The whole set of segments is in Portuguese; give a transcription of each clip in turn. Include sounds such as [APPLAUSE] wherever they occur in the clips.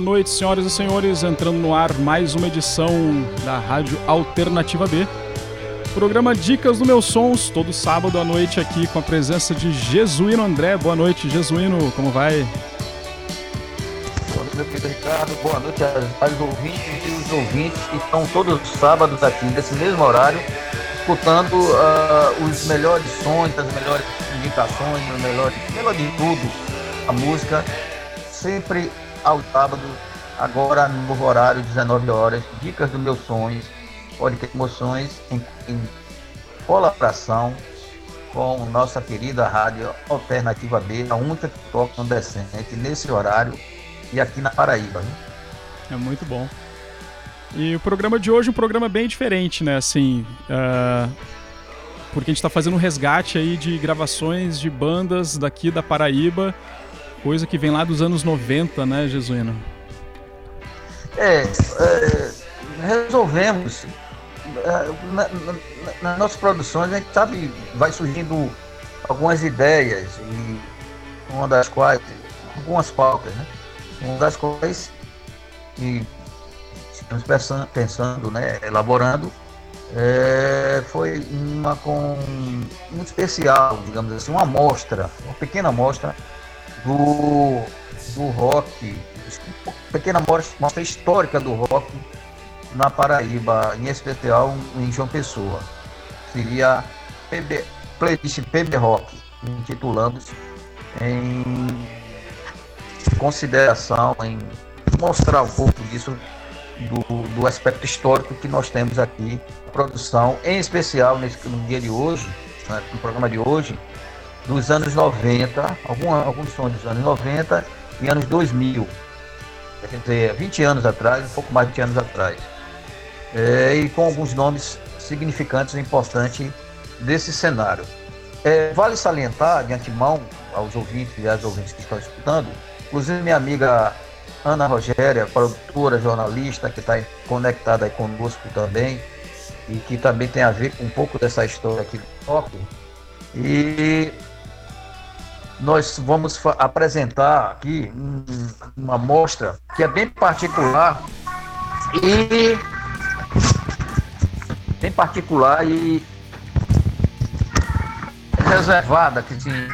Boa noite, senhoras e senhores. Entrando no ar mais uma edição da Rádio Alternativa B. Programa Dicas do Meus Sons, todo sábado à noite aqui com a presença de Jesuíno André. Boa noite, Jesuíno, como vai? Boa noite, meu querido Ricardo. Boa noite aos ouvintes e os ouvintes que estão todos os sábados aqui, nesse mesmo horário, escutando uh, os melhores sons, as melhores indicações, os melhores, melhor de tudo, a música, sempre ao sábado, agora no novo horário, 19 horas, dicas dos meus sonhos, podcast emoções em, em colaboração com nossa querida rádio Alternativa B, a única que toca no decente nesse horário e aqui na Paraíba. É muito bom. E o programa de hoje é um programa bem diferente, né? Assim, uh, porque a gente está fazendo um resgate aí de gravações de bandas daqui da Paraíba, coisa que vem lá dos anos 90, né, Jesuíno? É, é resolvemos. É, na, na, nas nossas produções, a gente sabe, vai surgindo algumas ideias, e uma das quais, algumas pautas, né? Uma das quais, e estamos pensando, pensando né, elaborando, é, foi uma com muito especial, digamos assim, uma amostra, uma pequena amostra do, do rock, pequena amostra histórica do rock na Paraíba, em especial em João Pessoa. Seria PB, playlist PB Rock, intitulamos em consideração, em mostrar um pouco disso do, do aspecto histórico que nós temos aqui, produção, em especial nesse, no dia de hoje, né, no programa de hoje, dos anos 90, algum, alguns sons dos anos 90 e anos 2000. Quer dizer, 20 anos atrás, um pouco mais de 20 anos atrás. É, e com alguns nomes significantes e importantes desse cenário. É, vale salientar de antemão aos ouvintes e às ouvintes que estão escutando, inclusive minha amiga Ana Rogéria, produtora, jornalista, que está conectada aí conosco também, e que também tem a ver com um pouco dessa história aqui do toque. E nós vamos apresentar aqui uma mostra que é bem particular e bem particular e reservada que sim.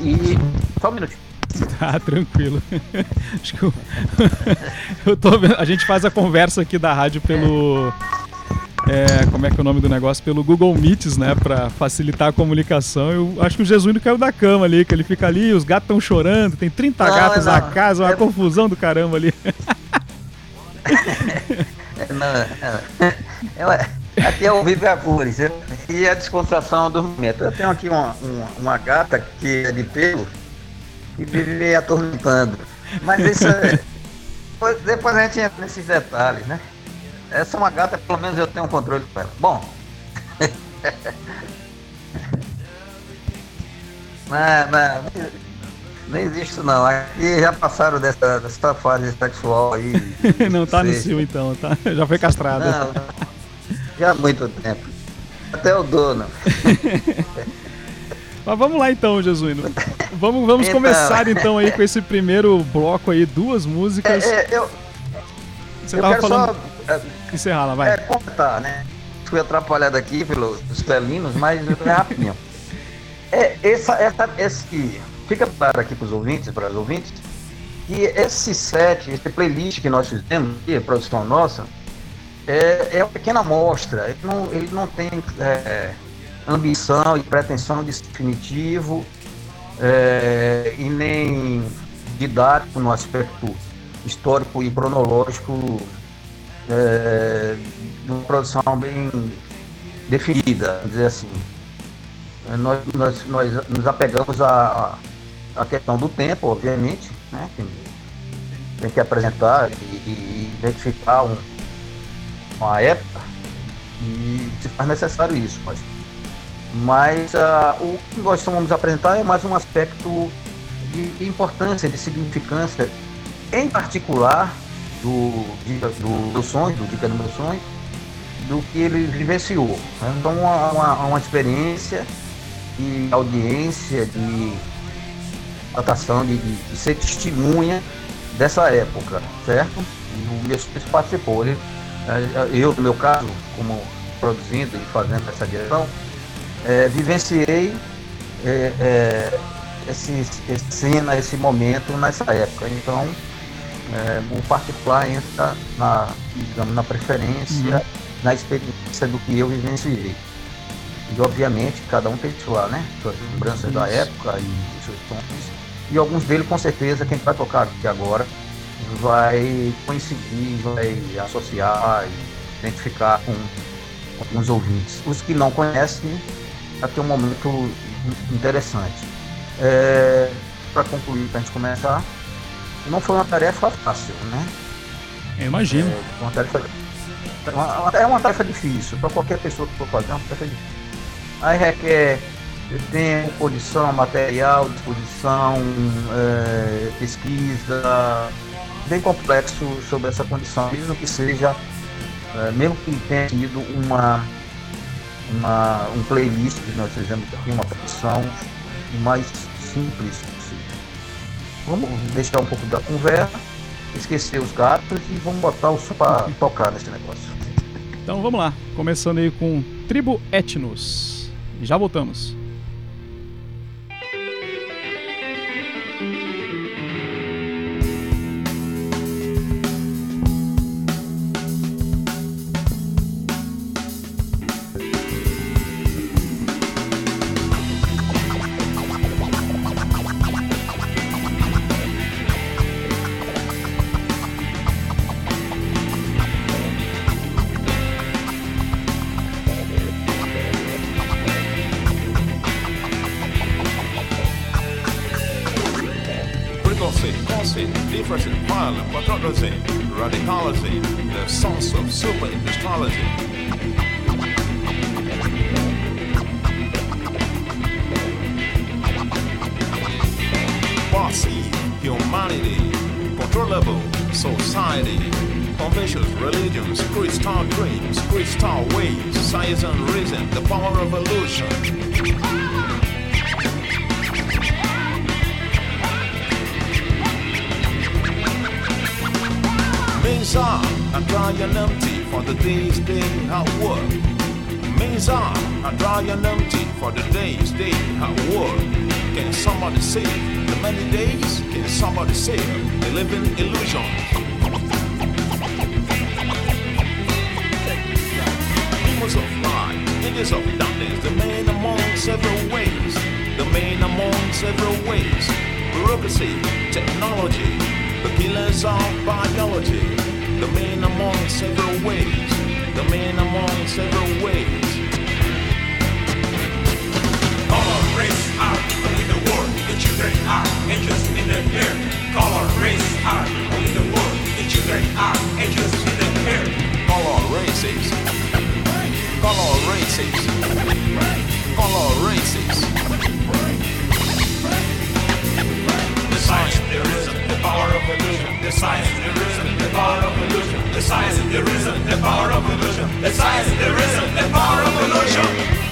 E só um minutinho. [LAUGHS] Tá, tranquilo. [LAUGHS] Acho que eu, [LAUGHS] eu tô. A gente faz a conversa aqui da rádio pelo. É, como é que é o nome do negócio? Pelo Google Meets, né? Pra facilitar a comunicação. Eu acho que o Jesuíno caiu da cama ali, que ele fica ali, os gatos estão chorando, tem 30 não, gatos não. na casa, uma é... confusão do caramba ali. [LAUGHS] não, não. Aqui é o Vive a Cores e a descontração do momento. Eu tenho aqui uma, uma, uma gata que é de pelo e vive me atormentando. Mas isso é. [LAUGHS] Depois a gente entra nesses detalhes, né? Essa é uma gata, pelo menos eu tenho um controle com ela. Bom. [LAUGHS] não, não, não existe não. Aqui já passaram dessa, dessa fase sexual aí. [LAUGHS] não tá no cio então, tá? [LAUGHS] Já foi castrada. Não, já há muito tempo. Até o dono. Mas vamos lá então, Jesuíno. Vamos, vamos então... começar então aí com esse primeiro bloco aí, duas músicas. É, é, eu, Você eu tava falando. Só, é, encerrar lá, vai. É, contar, né? Fui atrapalhado aqui pelos pelinos, mas é rapidinho. [LAUGHS] é, essa, essa, esse. Fica claro aqui para os ouvintes, para os ouvintes, que esse set, esse playlist que nós fizemos, que é produção nossa, é, é uma pequena amostra. Ele não, ele não tem. É, ambição e pretensão de definitivo é, e nem didático no aspecto histórico e cronológico é, de uma produção bem definida, dizer assim. É, nós, nós, nós nos apegamos à, à questão do tempo, obviamente, né? tem, tem que apresentar e, e identificar um, uma época e se faz necessário isso, mas mas uh, o que nós vamos apresentar é mais um aspecto de importância, de significância, em particular do, do, do sonho, do Dica do Meu Sonho, do que ele vivenciou. Né? Então, uma, uma, uma experiência de audiência, de, datação, de, de, de, ser testemunha dessa época, certo? E o filho participou. Ele, é, eu, no meu caso, como produzindo e fazendo essa direção, é, vivenciei é, é, esse, esse cena, esse momento nessa época. Então, é, o particular entra na, digamos, na preferência, uhum. na experiência do que eu vivenciei. E obviamente cada um tem sua, né, suas lembranças da época e seus tons. E alguns deles com certeza quem vai tocar aqui agora vai coincidir, vai associar e identificar com, com os ouvintes. Os que não conhecem, aqui é um momento interessante. É, Para concluir, para a gente começar, não foi uma tarefa fácil, né? Eu imagino. É uma tarefa, uma, é uma tarefa difícil, para qualquer pessoa que for fazer, é uma tarefa difícil. Aí requer tempo, condição, material, disposição, é, pesquisa, bem complexo sobre essa condição, mesmo que seja, é, mesmo que tenha sido uma, uma, um playlist que nós fizemos aqui, uma produção mais simples Vamos deixar um pouco da conversa, esquecer os gatos e vamos botar o som para tocar nesse negócio. Então vamos lá, começando aí com Tribo Etnos. Já voltamos. too. They live in illusion. Demons of mind, niggas of darkness, the man among several ways. The man among several ways. Bureaucracy, technology, the killers of biology. The man among several ways. The man among several ways. All race out, but with the war, the children are angels in the air. Color, race are in the world. The children are angels in the air. Color races. Color races. Color races. The science there isn't the power of illusion. The science there isn't the power of illusion. The science there isn't the power of illusion. The science there isn't the power of illusion.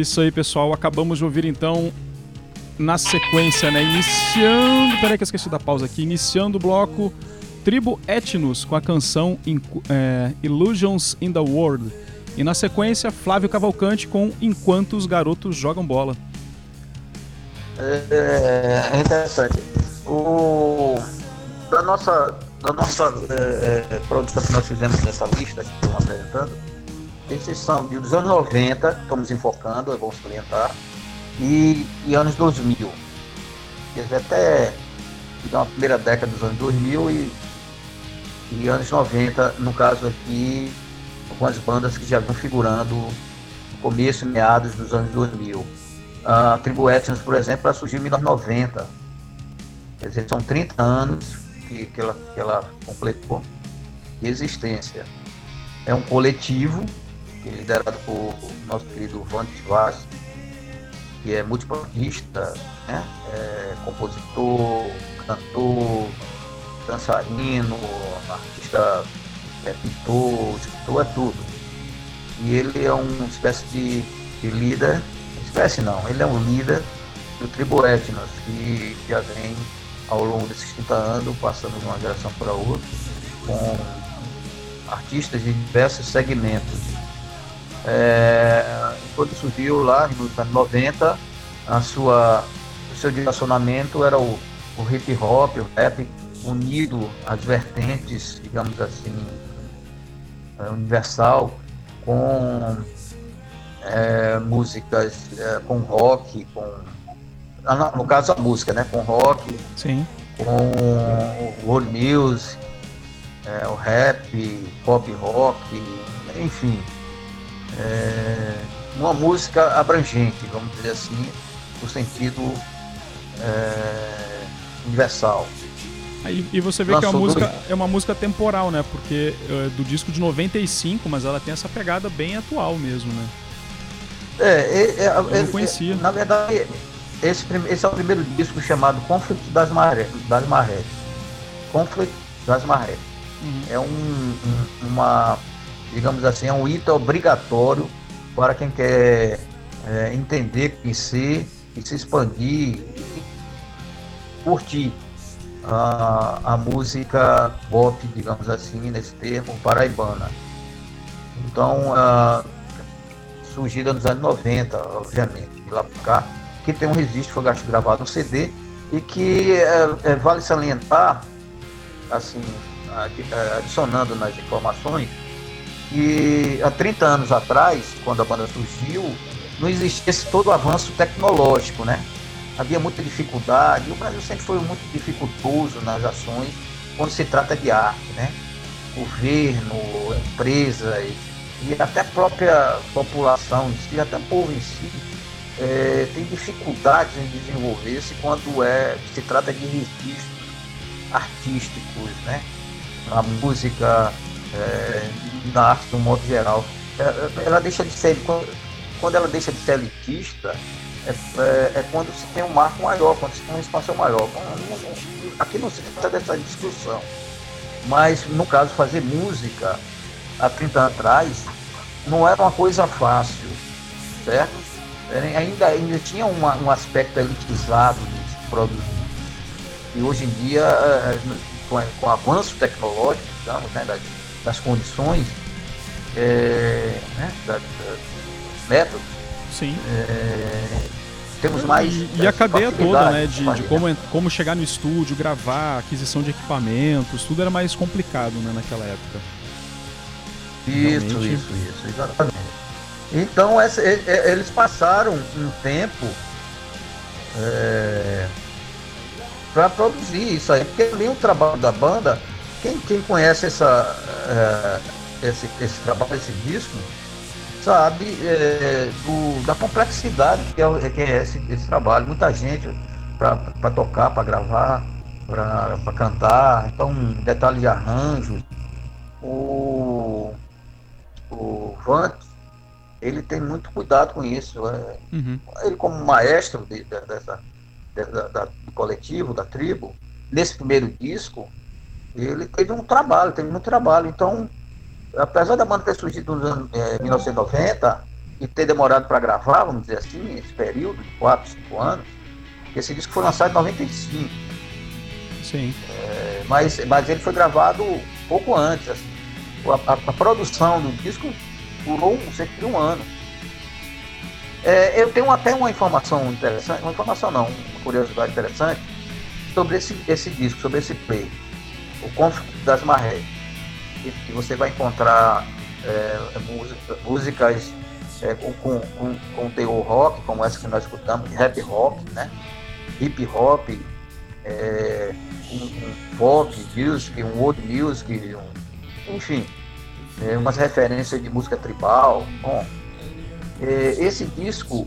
Isso aí, pessoal. Acabamos de ouvir então na sequência, né? Iniciando. Peraí que eu esqueci da pausa aqui. Iniciando o bloco Tribo Etnos com a canção é, Illusions in the World. E na sequência, Flávio Cavalcante com Enquanto os Garotos Jogam Bola. É, é interessante. O, da nossa, da nossa é, é produção que nós fizemos nessa lista que estamos apresentando, esses são dos anos 90, estamos enfocando, é bom salientar, e, e anos 2000. Quer até então, a primeira década dos anos 2000 e, e anos 90, no caso aqui, algumas bandas que já vinham figurando no começo e meados dos anos 2000. A Tribu Etnos, por exemplo, ela surgiu em 1990. Quer dizer, são 30 anos que, que, ela, que ela completou de existência. É um coletivo liderado por nosso querido Vandes Vaz, que é multiplatista, né? É compositor, cantor, dançarino, artista, é pintor, escritor, é tudo. E ele é uma espécie de, de líder, espécie não, ele é um líder do tribo Etnos, que já vem ao longo desses 30 anos, passando de uma geração para outra, com artistas de diversos segmentos. É, quando surgiu lá nos anos 90, a sua, o seu direcionamento era o, o hip hop, o rap, unido às vertentes, digamos assim, é, universal, com é, músicas é, com rock, com ah, no caso a música, né, com rock, Sim. com world music, é, o rap, pop rock, enfim, é, uma música abrangente, vamos dizer assim, no sentido é, universal. E, e você vê Lançou que é uma, música, é uma música temporal, né? Porque é do disco de 95, mas ela tem essa pegada bem atual mesmo, né? É, é, é, Eu não é, conhecia. na verdade, esse, esse é o primeiro disco chamado Conflito das Marés. Das marés. Conflito das Marés. Uhum. É um, um, uma digamos assim, é um item obrigatório para quem quer é, entender, conhecer e se expandir e curtir a, a música pop, digamos assim, nesse termo, paraibana. Então, surgida nos anos 90, obviamente, de lá para cá, que tem um registro, foi gravado no CD, e que é, é, vale salientar, assim, adicionando nas informações, que há 30 anos atrás, quando a banda surgiu, não existia esse todo o avanço tecnológico, né? Havia muita dificuldade, e o Brasil sempre foi muito dificultoso nas ações quando se trata de arte, né? Governo, empresas e até a própria população em si, até o povo em si, é, tem dificuldades em desenvolver-se quando é, se trata de registros artísticos, né? A música, é, na arte de um modo geral. É, é, ela deixa de ser, quando ela deixa de ser elitista, é, é, é quando se tem um marco maior, quando se tem uma expansão maior. Aqui não se trata dessa discussão. Mas, no caso, fazer música há 30 anos atrás não era uma coisa fácil, certo? Ainda, ainda tinha uma, um aspecto elitizado de produzir. E hoje em dia, com, com o avanço tecnológico, digamos, né, das condições, é, né, da, da, métodos. Sim. É, temos mais. E, e a cadeia toda, né? De, de, como, como chegar no estúdio, gravar, aquisição de equipamentos, tudo era mais complicado né, naquela época. Isso, Realmente. isso, isso, exatamente. Então essa, eles passaram um tempo é, para produzir isso aí, porque ali o trabalho da banda quem, quem conhece essa, é, esse, esse trabalho, esse disco, sabe é, do, da complexidade que é, que é esse, esse trabalho. Muita gente para tocar, para gravar, para cantar. Então, detalhe de arranjos. O, o Vant, ele tem muito cuidado com isso. É, uhum. Ele, como maestro de, de, dessa, de, da, do coletivo, da tribo, nesse primeiro disco, ele teve um trabalho, teve muito trabalho. Então, apesar da banda ter surgido nos anos é, 1990, e ter demorado para gravar, vamos dizer assim, esse período de 4, 5 anos, esse disco foi lançado em 95. Sim. É, mas, mas ele foi gravado pouco antes. Assim. A, a, a, produção do disco durou cerca de um ano. É, eu tenho até uma informação interessante, uma informação não, uma curiosidade interessante sobre esse, esse disco, sobre esse play, o Conflito das Marés. Que você vai encontrar é, música, músicas é, com, com, com, com teor rock, como essa que nós escutamos, rap rock, né? hip hop, é, um, um pop music, um old music, um, enfim, é, umas referências de música tribal. Bom, é, esse disco,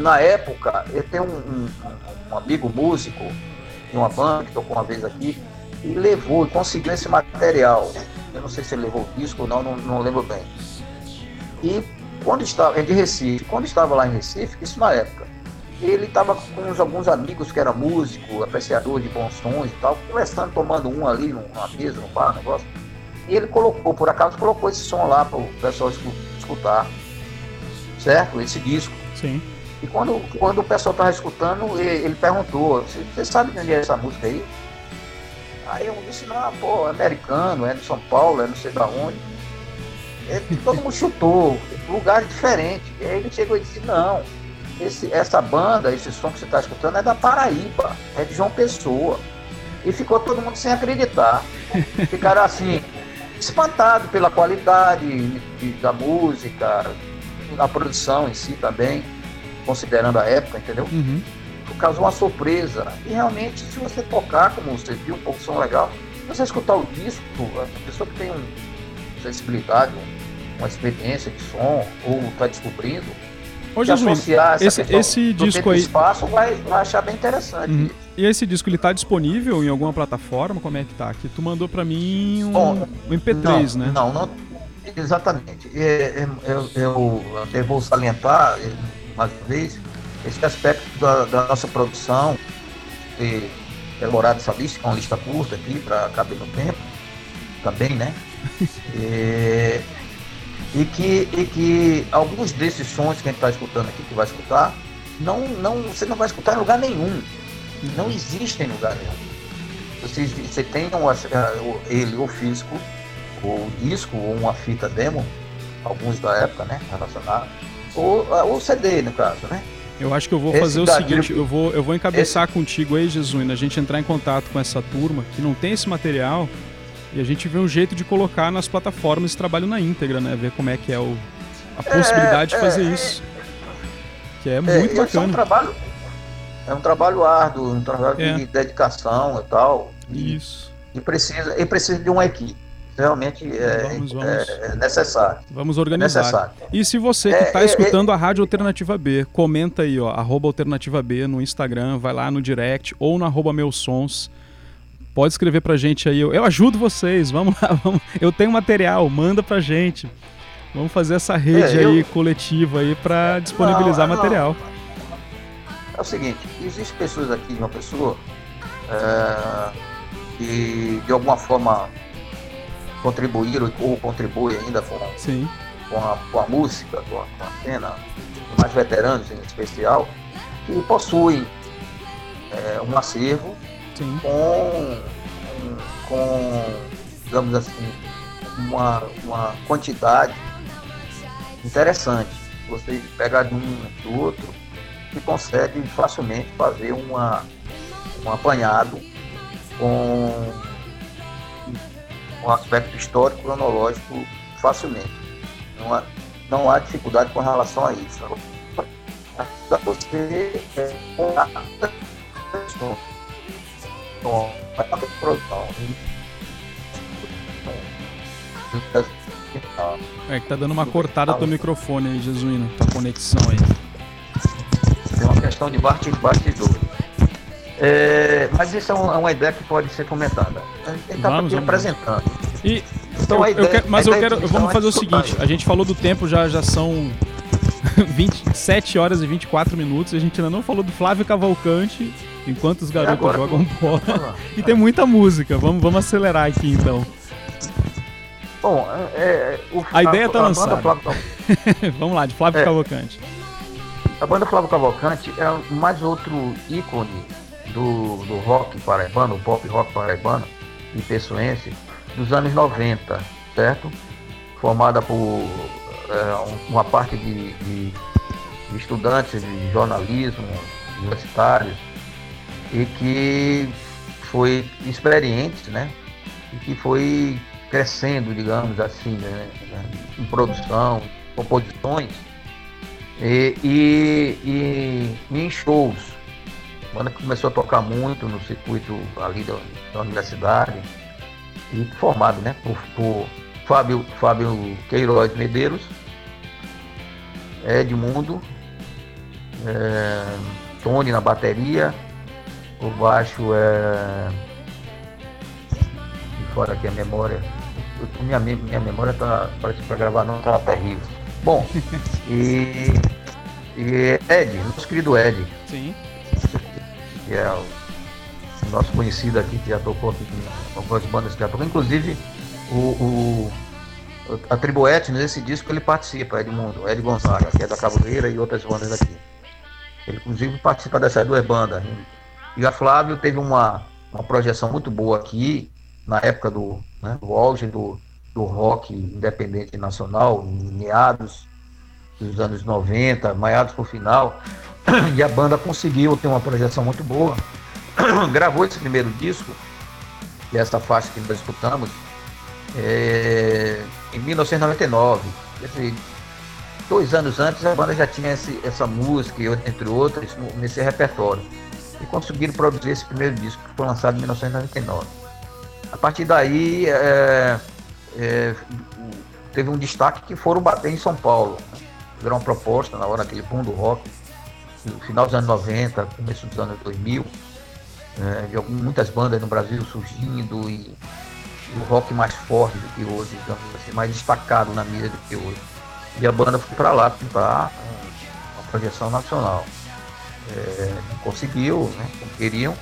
na época, eu tenho um, um, um, amigo músico de uma banda que tocou uma vez aqui, e levou conseguiu esse material. Eu não sei se ele levou o disco ou não, não, não lembro bem. E quando estava, é de Recife, quando estava lá em Recife, isso na época, ele estava com uns, alguns amigos que era músico, apreciador de bons sons e tal, conversando, tomando um ali numa mesa, num bar, negócio. E ele colocou, por acaso, colocou esse som lá para o pessoal escutar, certo? Esse disco. Sim. E quando, quando o pessoal estava escutando, ele, ele perguntou: Você sabe de onde é essa música aí? Aí eu disse: Não, pô, é americano, é de São Paulo, é não sei da onde. E todo mundo chutou, lugar diferente. E aí ele chegou e disse: Não, esse, essa banda, esse som que você está escutando é da Paraíba, é de João Pessoa. E ficou todo mundo sem acreditar. Ficaram assim, espantados pela qualidade de, da música, da produção em si também, considerando a época, entendeu? Uhum. Causou uma surpresa. E realmente, se você tocar, como você viu, um pouco som legal, você escutar o disco, a pessoa que tem uma sensibilidade, uma experiência de som, ou está descobrindo, Ô, Jesus, esse, esse disco aí. espaço vai, vai achar bem interessante. Uhum. E esse disco ele tá disponível em alguma plataforma? Como é que tá? Que tu mandou para mim um, Bom, um MP3, não, né? Não, não. Exatamente. É, é, eu, eu, eu, vou salientar mais uma vez esse aspecto da, da nossa produção, ter elaborado essa lista, que é uma lista curta aqui para caber no tempo, também, né? [LAUGHS] é, e que, e que alguns desses sons que a gente está escutando aqui, que vai escutar, não, não, você não vai escutar em lugar nenhum. Não existe em lugar nenhum. Você, você tem um, ele, o físico, o disco, ou uma fita demo, alguns da época, né? Relacionados. Ou o CD, no caso, né? Eu acho que eu vou Esse fazer o seguinte, eu vou, eu vou encabeçar Esse... contigo aí, Jesuína, a gente entrar em contato com essa turma que não tem esse material e a gente vê um jeito de colocar nas plataformas esse trabalho na íntegra, né? Ver como é que é o, a possibilidade é, de fazer é, isso. Que é, é muito bacana. É um trabalho, é um trabalho árduo, um trabalho de é. dedicação e tal. E, isso. E precisa, e precisa de uma equipe. Realmente é, vamos, vamos, é necessário. Vamos organizar. Necessário. E se você que está escutando a Rádio Alternativa B, comenta aí, ó, arroba Alternativa B no Instagram, vai lá no direct ou no arroba meus sons Pode escrever pra gente aí. Eu, eu ajudo vocês. Vamos lá. [LAUGHS] Vamos. Eu tenho material. Manda pra gente. Vamos fazer essa rede é, eu... aí coletiva aí para disponibilizar não, material. É o seguinte, existem pessoas aqui, uma pessoa é, que de alguma forma contribuíram ou contribuem ainda com, Sim. com, a, com a música, com a, com a cena, mais veteranos em especial, que possuem é, um acervo Sim. com, com, digamos assim, uma, uma quantidade interessante. Você pega de um do outro e consegue facilmente fazer uma, um apanhado com um aspecto histórico cronológico facilmente. Não há, não há dificuldade com relação a isso. Você é, é que tá dando uma cortada do microfone aí, Jesuíno, tua conexão aí. É uma questão de bastidor. É, mas isso é uma, é uma, ideia que pode ser comentada. A gente está vamos, apresentando. E, então, eu, eu quero, mas eu quero. Vamos fazer o seguinte: a gente falou do tempo, já, já são [LAUGHS] 27 horas e 24 minutos. A gente ainda não falou do Flávio Cavalcante enquanto os garotos Agora, jogam bola. e tem muita música. Vamos, vamos acelerar aqui então. Bom, é, é o, a, a, ideia tá a lançada. Flávio, [LAUGHS] Vamos lá, de Flávio é, Cavalcante. A banda Flávio Cavalcante é mais outro ícone do, do rock paraibano, pop rock paraibano e pessoense dos anos 90, certo? Formada por é, uma parte de, de, de estudantes de jornalismo universitários e que foi experiente, né? E que foi crescendo, digamos assim, né? em produção, composições e, e, e em shows. Banda começou a tocar muito no circuito ali da, da universidade e formado né, por, por Fábio, Fábio Queiroz Medeiros, Edmundo, é, Tony na bateria, o baixo é. Fora aqui a memória. minha, minha memória tá. Parece que para gravar não tá terrível. Bom, e. E Ed, nosso querido Ed. Sim. Que é o nosso conhecido aqui, que já tocou aqui com algumas bandas que já tocou. Inclusive, o, o, a Tribo Etnos, nesse disco, ele participa, Edmundo, Ed Gonzaga, que é da Cabuleira e outras bandas aqui. Ele, inclusive, participa dessas duas bandas. E a Flávio teve uma, uma projeção muito boa aqui, na época do, né, do auge do, do rock independente nacional, em meados dos anos 90, meados para o final. E a banda conseguiu ter uma projeção muito boa. [CLEARS THROAT] Gravou esse primeiro disco, que é essa faixa que nós escutamos, é, em 1999. Esse, dois anos antes a banda já tinha esse, essa música, entre outras, nesse repertório. E conseguiram produzir esse primeiro disco, que foi lançado em 1999. A partir daí, é, é, teve um destaque que foram bater em São Paulo. Fizeram uma proposta na hora daquele boom do rock, final dos anos 90, começo dos anos 2000, é, de muitas bandas no Brasil surgindo e, e o rock mais forte do que hoje, digamos assim, mais destacado na mídia do que hoje. E a banda foi para lá tentar uma projeção nacional. É, conseguiu, né, como queriam,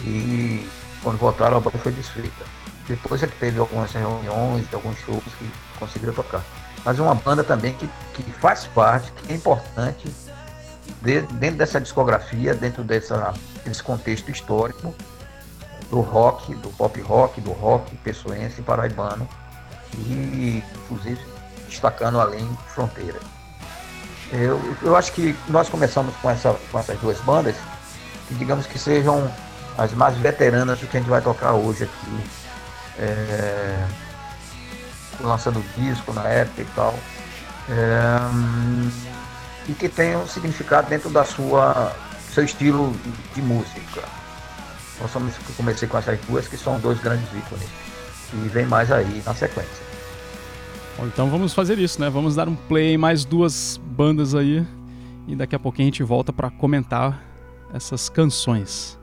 e quando voltaram a banda foi desfeita. Depois é que teve algumas reuniões, alguns shows que conseguiram tocar. Mas é uma banda também que, que faz parte, que é importante de, dentro dessa discografia, dentro dessa, desse contexto histórico do rock, do pop rock, do rock pessoense paraibano e inclusive destacando além fronteiras. Eu, eu acho que nós começamos com, essa, com essas duas bandas, que digamos que sejam as mais veteranas do que a gente vai tocar hoje aqui. É, lançando disco na época e tal. É, e que tenham significado dentro da sua seu estilo de música. Então comecei com essas duas que são dois grandes ícones. E vem mais aí na sequência. Bom, então vamos fazer isso, né? Vamos dar um play em mais duas bandas aí e daqui a pouquinho a gente volta para comentar essas canções.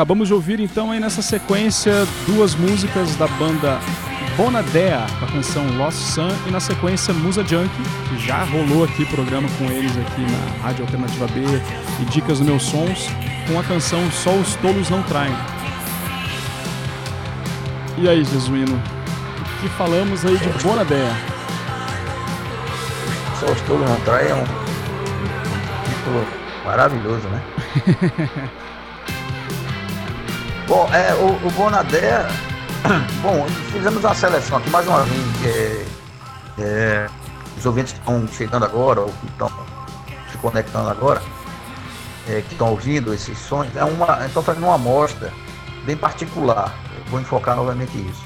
Acabamos de ouvir então aí nessa sequência duas músicas da banda Bonadea, com a canção Lost Sun, e na sequência Musa Junk, que já rolou aqui programa com eles aqui na Rádio Alternativa B e Dicas dos Meus Sons, com a canção Só os Tolos Não Traem. E aí, Jesuíno, o que falamos aí de Bonadea? Só os Tolos Não Traem é um título maravilhoso, né? [LAUGHS] Bom, é, o, o Bonadé. [CLEARS THROAT] Bom, fizemos uma seleção aqui, mais uma vez. É, é, os ouvintes estão chegando agora, ou estão conectando agora, é, que estão ouvindo esses sons, é uma, estou fazendo uma amostra bem particular. Eu vou enfocar novamente isso.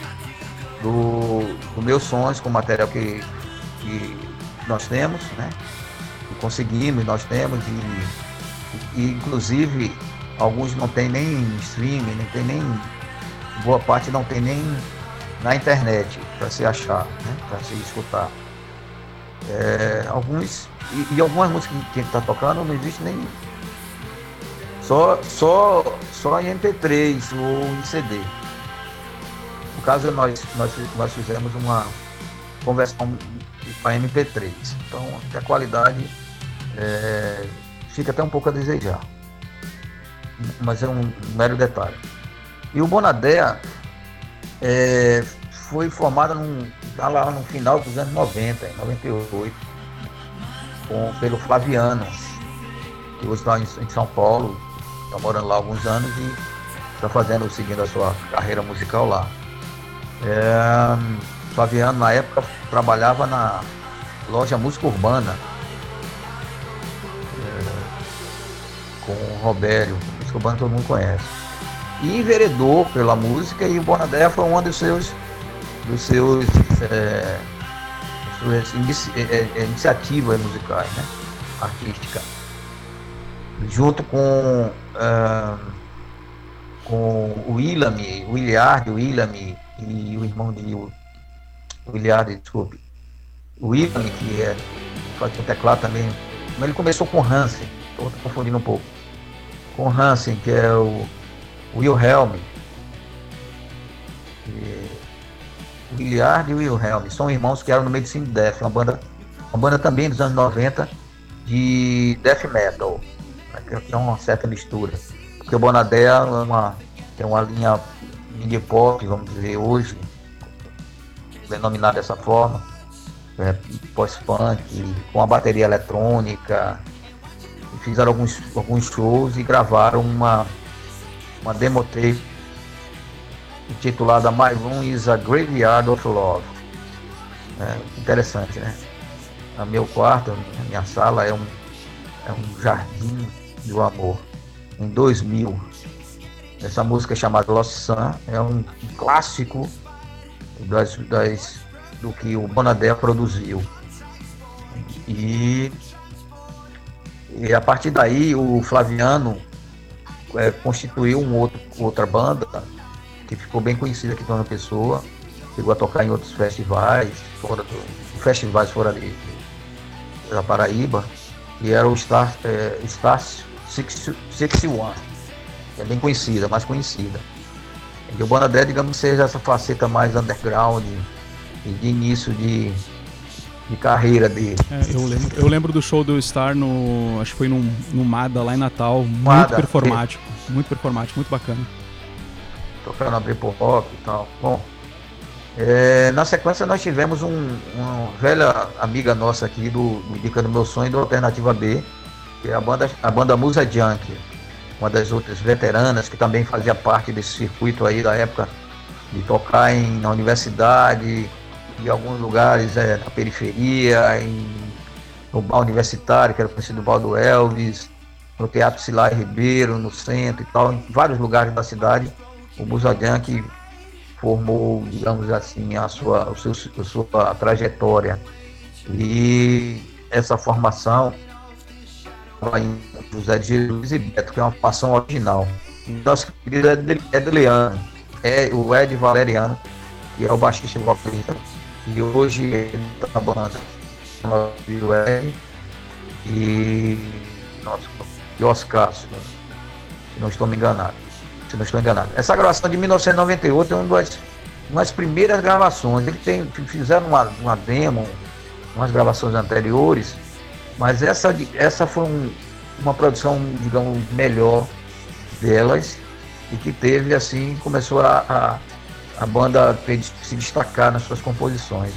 Do, do meus sons com material que, que nós temos, né? Que conseguimos, nós temos, e, e inclusive alguns não tem nem streaming, não tem nem. Boa parte não tem nem na internet para se achar, né? para se escutar. É, alguns e, e, algumas músicas que gente está tocando não existe nem só só só em MP3 ou em CD. No caso nós nós, nós fizemos uma conversão para MP3, então a qualidade é, fica até um pouco a desejar, mas é um mero detalhe. E o Bonadea é, foi formada num, tá lá no final dos anos 90, em 98, com, pelo Flaviano, que hoje está em, em, São Paulo, está morando lá há alguns anos e está fazendo, seguindo a sua carreira musical lá. É, Flaviano, na época, trabalhava na loja Música Urbana, é, com o Robério, Música Urbana todo mundo conhece. E enveredou pela música e o Bonadé foi um dos seus dos seus é, suas inici é, é, iniciativas musicais, né? artística, junto com com o William, o Williard, o William e o irmão de o Williard, desculpe, o William que é faz o teclado também, mas ele começou com Hansen, estou confundindo um pouco, com Hansen que é o Wilhelm, que Hilliard e Wilhelm. São irmãos que eram no Medicine Death, uma banda, uma banda também dos anos 90 de death metal, que é uma certa mistura. Porque o Bonadea é uma, tem uma linha indie pop, vamos dizer, hoje, denominada dessa forma, é, pós-punk, com a bateria eletrônica. Fizeram alguns, alguns shows e gravaram uma, uma demo tape intitulada My Room is a Graveyard of Love. É, interessante, né? O meu quarto, a minha sala é um, é um jardim do amor. Em 2000, essa música chamada Lost Sun é um clássico das, das, do que o Bonadé produziu. E, e a partir daí o Flaviano é, constituiu um outro, outra banda que ficou bem conhecida aqui em Dona Pessoa, chegou a tocar em outros festivais, fora do, festivais fora de, da Paraíba, e era o Star, é, Star 61, que é bem conhecida, mais conhecida. E o Bonadé, digamos, seja essa faceta mais underground e de início de, de carreira dele. É, eu, lembro, eu lembro do show do Star no. Acho que foi no, no Mada lá em Natal, muito performático. É. Muito performático, muito bacana tocando abrir por rock e tal. Bom, é, na sequência nós tivemos um, uma velha amiga nossa aqui do, do Indicando Meu Sonho do Alternativa B, que é a banda, a banda Musa Junk, uma das outras veteranas que também fazia parte desse circuito aí da época de tocar em, na universidade, em alguns lugares é, na periferia, em, no bar universitário, que era conhecido bar do Elvis, no Teatro Silai Ribeiro, no centro e tal, em vários lugares da cidade o Busadan que formou, digamos assim, a sua, o seu, a sua trajetória. E essa formação em José de Jesus e Beto, que é uma formação original. Nosso querido Edliano, é o Ed Valeriano, que é o baixista vocalista, e hoje ele está na banda Ed e, nossa, e Oscar, se não estou me enganado se não estou enganado. Essa gravação de 1998 é uma das, das primeiras gravações. Ele tem, fizeram uma, uma demo, umas gravações anteriores, mas essa, essa foi um, uma produção, digamos, melhor delas e que teve, assim, começou a, a, a banda se destacar nas suas composições.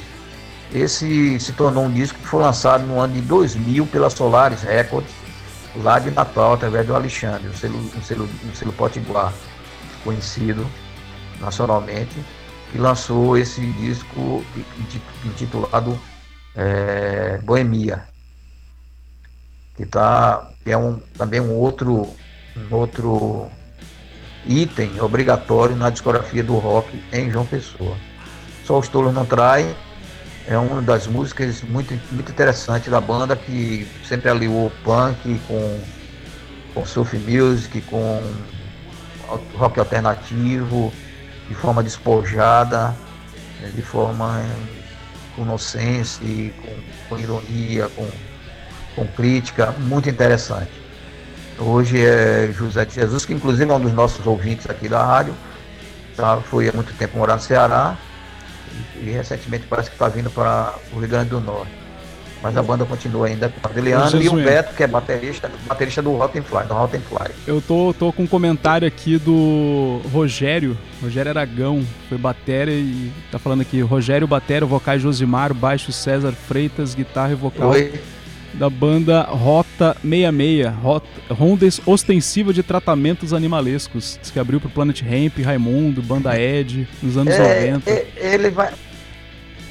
Esse se tornou um disco que foi lançado no ano de 2000 pela Solaris Records, lá de Natal, através do Alexandre, um selo, um selo, um selo potiguar conhecido nacionalmente, que lançou esse disco intitulado é, Boemia, que, tá, que é um, também um outro, um outro item obrigatório na discografia do rock em João Pessoa. Só os Tolos Não Traem é uma das músicas muito, muito interessantes da banda que sempre aliou punk com, com surf music, com rock alternativo, de forma despojada, né, de forma com inocência, com, com ironia, com, com crítica, muito interessante. Hoje é José de Jesus, que inclusive é um dos nossos ouvintes aqui da rádio, tá? foi há muito tempo morar no Ceará e, e recentemente parece que está vindo para o Rio Grande do Norte. Mas a banda continua ainda com o Adriano e o Beto, que é baterista, baterista do Rotten Fly, do Rotten Fly. Eu tô, tô com um comentário aqui do Rogério, Rogério Aragão, foi bateria e tá falando aqui, Rogério Batéria, vocais Josimar, baixo César Freitas, guitarra e vocal. Oi da banda Rota 66, Rota, Ronda Ostensiva de Tratamentos Animalescos, que abriu pro Planet Ramp, Raimundo, Banda Ed, nos anos é, 90. É, ele vai.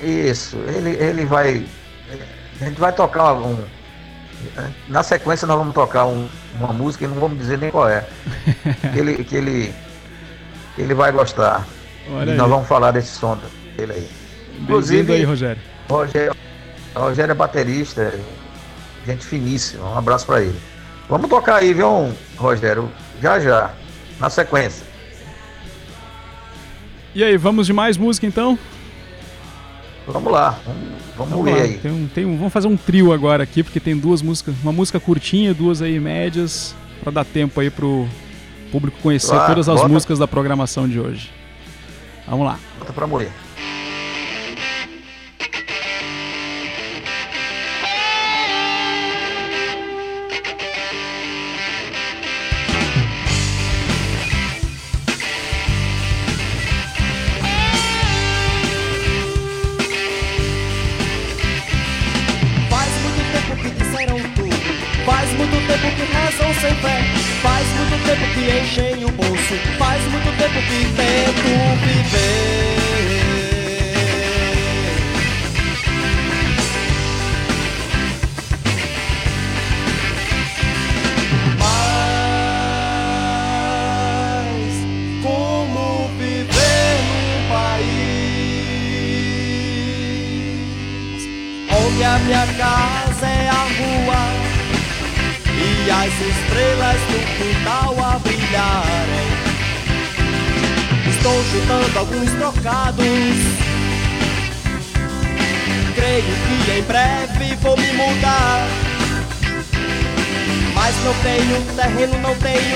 Isso, ele, ele vai. A gente vai tocar um. Na sequência nós vamos tocar um, uma música e não vamos dizer nem qual é. [LAUGHS] que, ele, que ele. ele vai gostar. Olha e aí. nós vamos falar desse som dele aí. Inclusive aí, Rogério. Rogério. Rogério é baterista, gente finíssima. Um abraço para ele. Vamos tocar aí, viu, Rogério? Já já, na sequência. E aí, vamos de mais música então? Vamos lá, vamos, vamos, vamos lá. aí. Tem um, tem um, vamos fazer um trio agora aqui, porque tem duas músicas, uma música curtinha, duas aí médias, para dar tempo aí pro público conhecer ah, todas as bota. músicas da programação de hoje. Vamos lá. Bota pra morrer.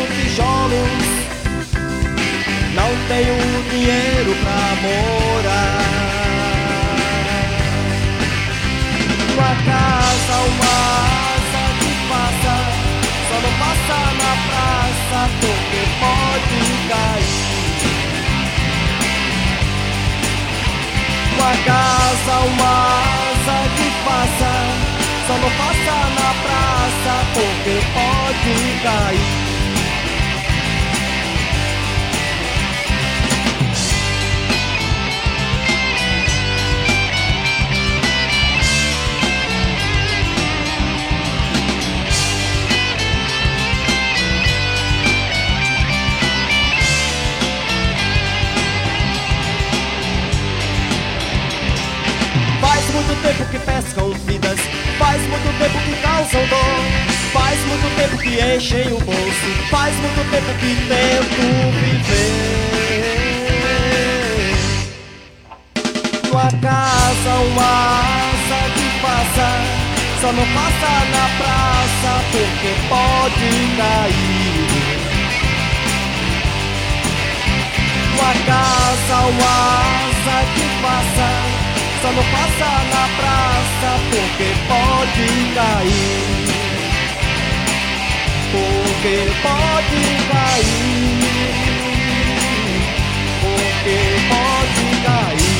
tenho tijolos, não tenho dinheiro pra morar. Uma casa, uma asa que passa, só não passa na praça porque pode cair. Uma casa, uma asa que passa, só não passa na praça porque pode cair. muito tempo que pescam vidas, faz muito tempo que causam dor, faz muito tempo que enchem o bolso, faz muito tempo que tento viver. Tua casa, uma asa que passa, só não passa na praça porque pode cair. Tua casa, uma asa que passa. Só não passa na praça porque pode cair. Porque pode cair. Porque pode cair.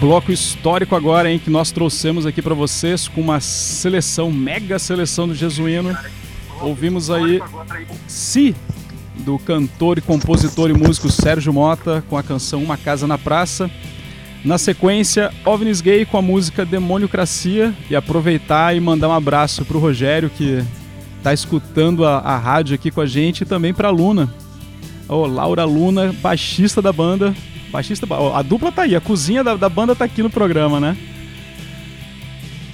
Bloco histórico agora, hein, que nós trouxemos aqui para vocês com uma seleção, mega seleção do Jesuíno. Ouvimos aí Si, do cantor e compositor e músico Sérgio Mota, com a canção Uma Casa na Praça. Na sequência, OVNIs Gay com a música Demoniocracia e aproveitar e mandar um abraço pro Rogério que tá escutando a, a rádio aqui com a gente e também pra Luna. Ô, Laura Luna, baixista da banda, Baixista, a dupla tá aí, a cozinha da, da banda tá aqui no programa, né?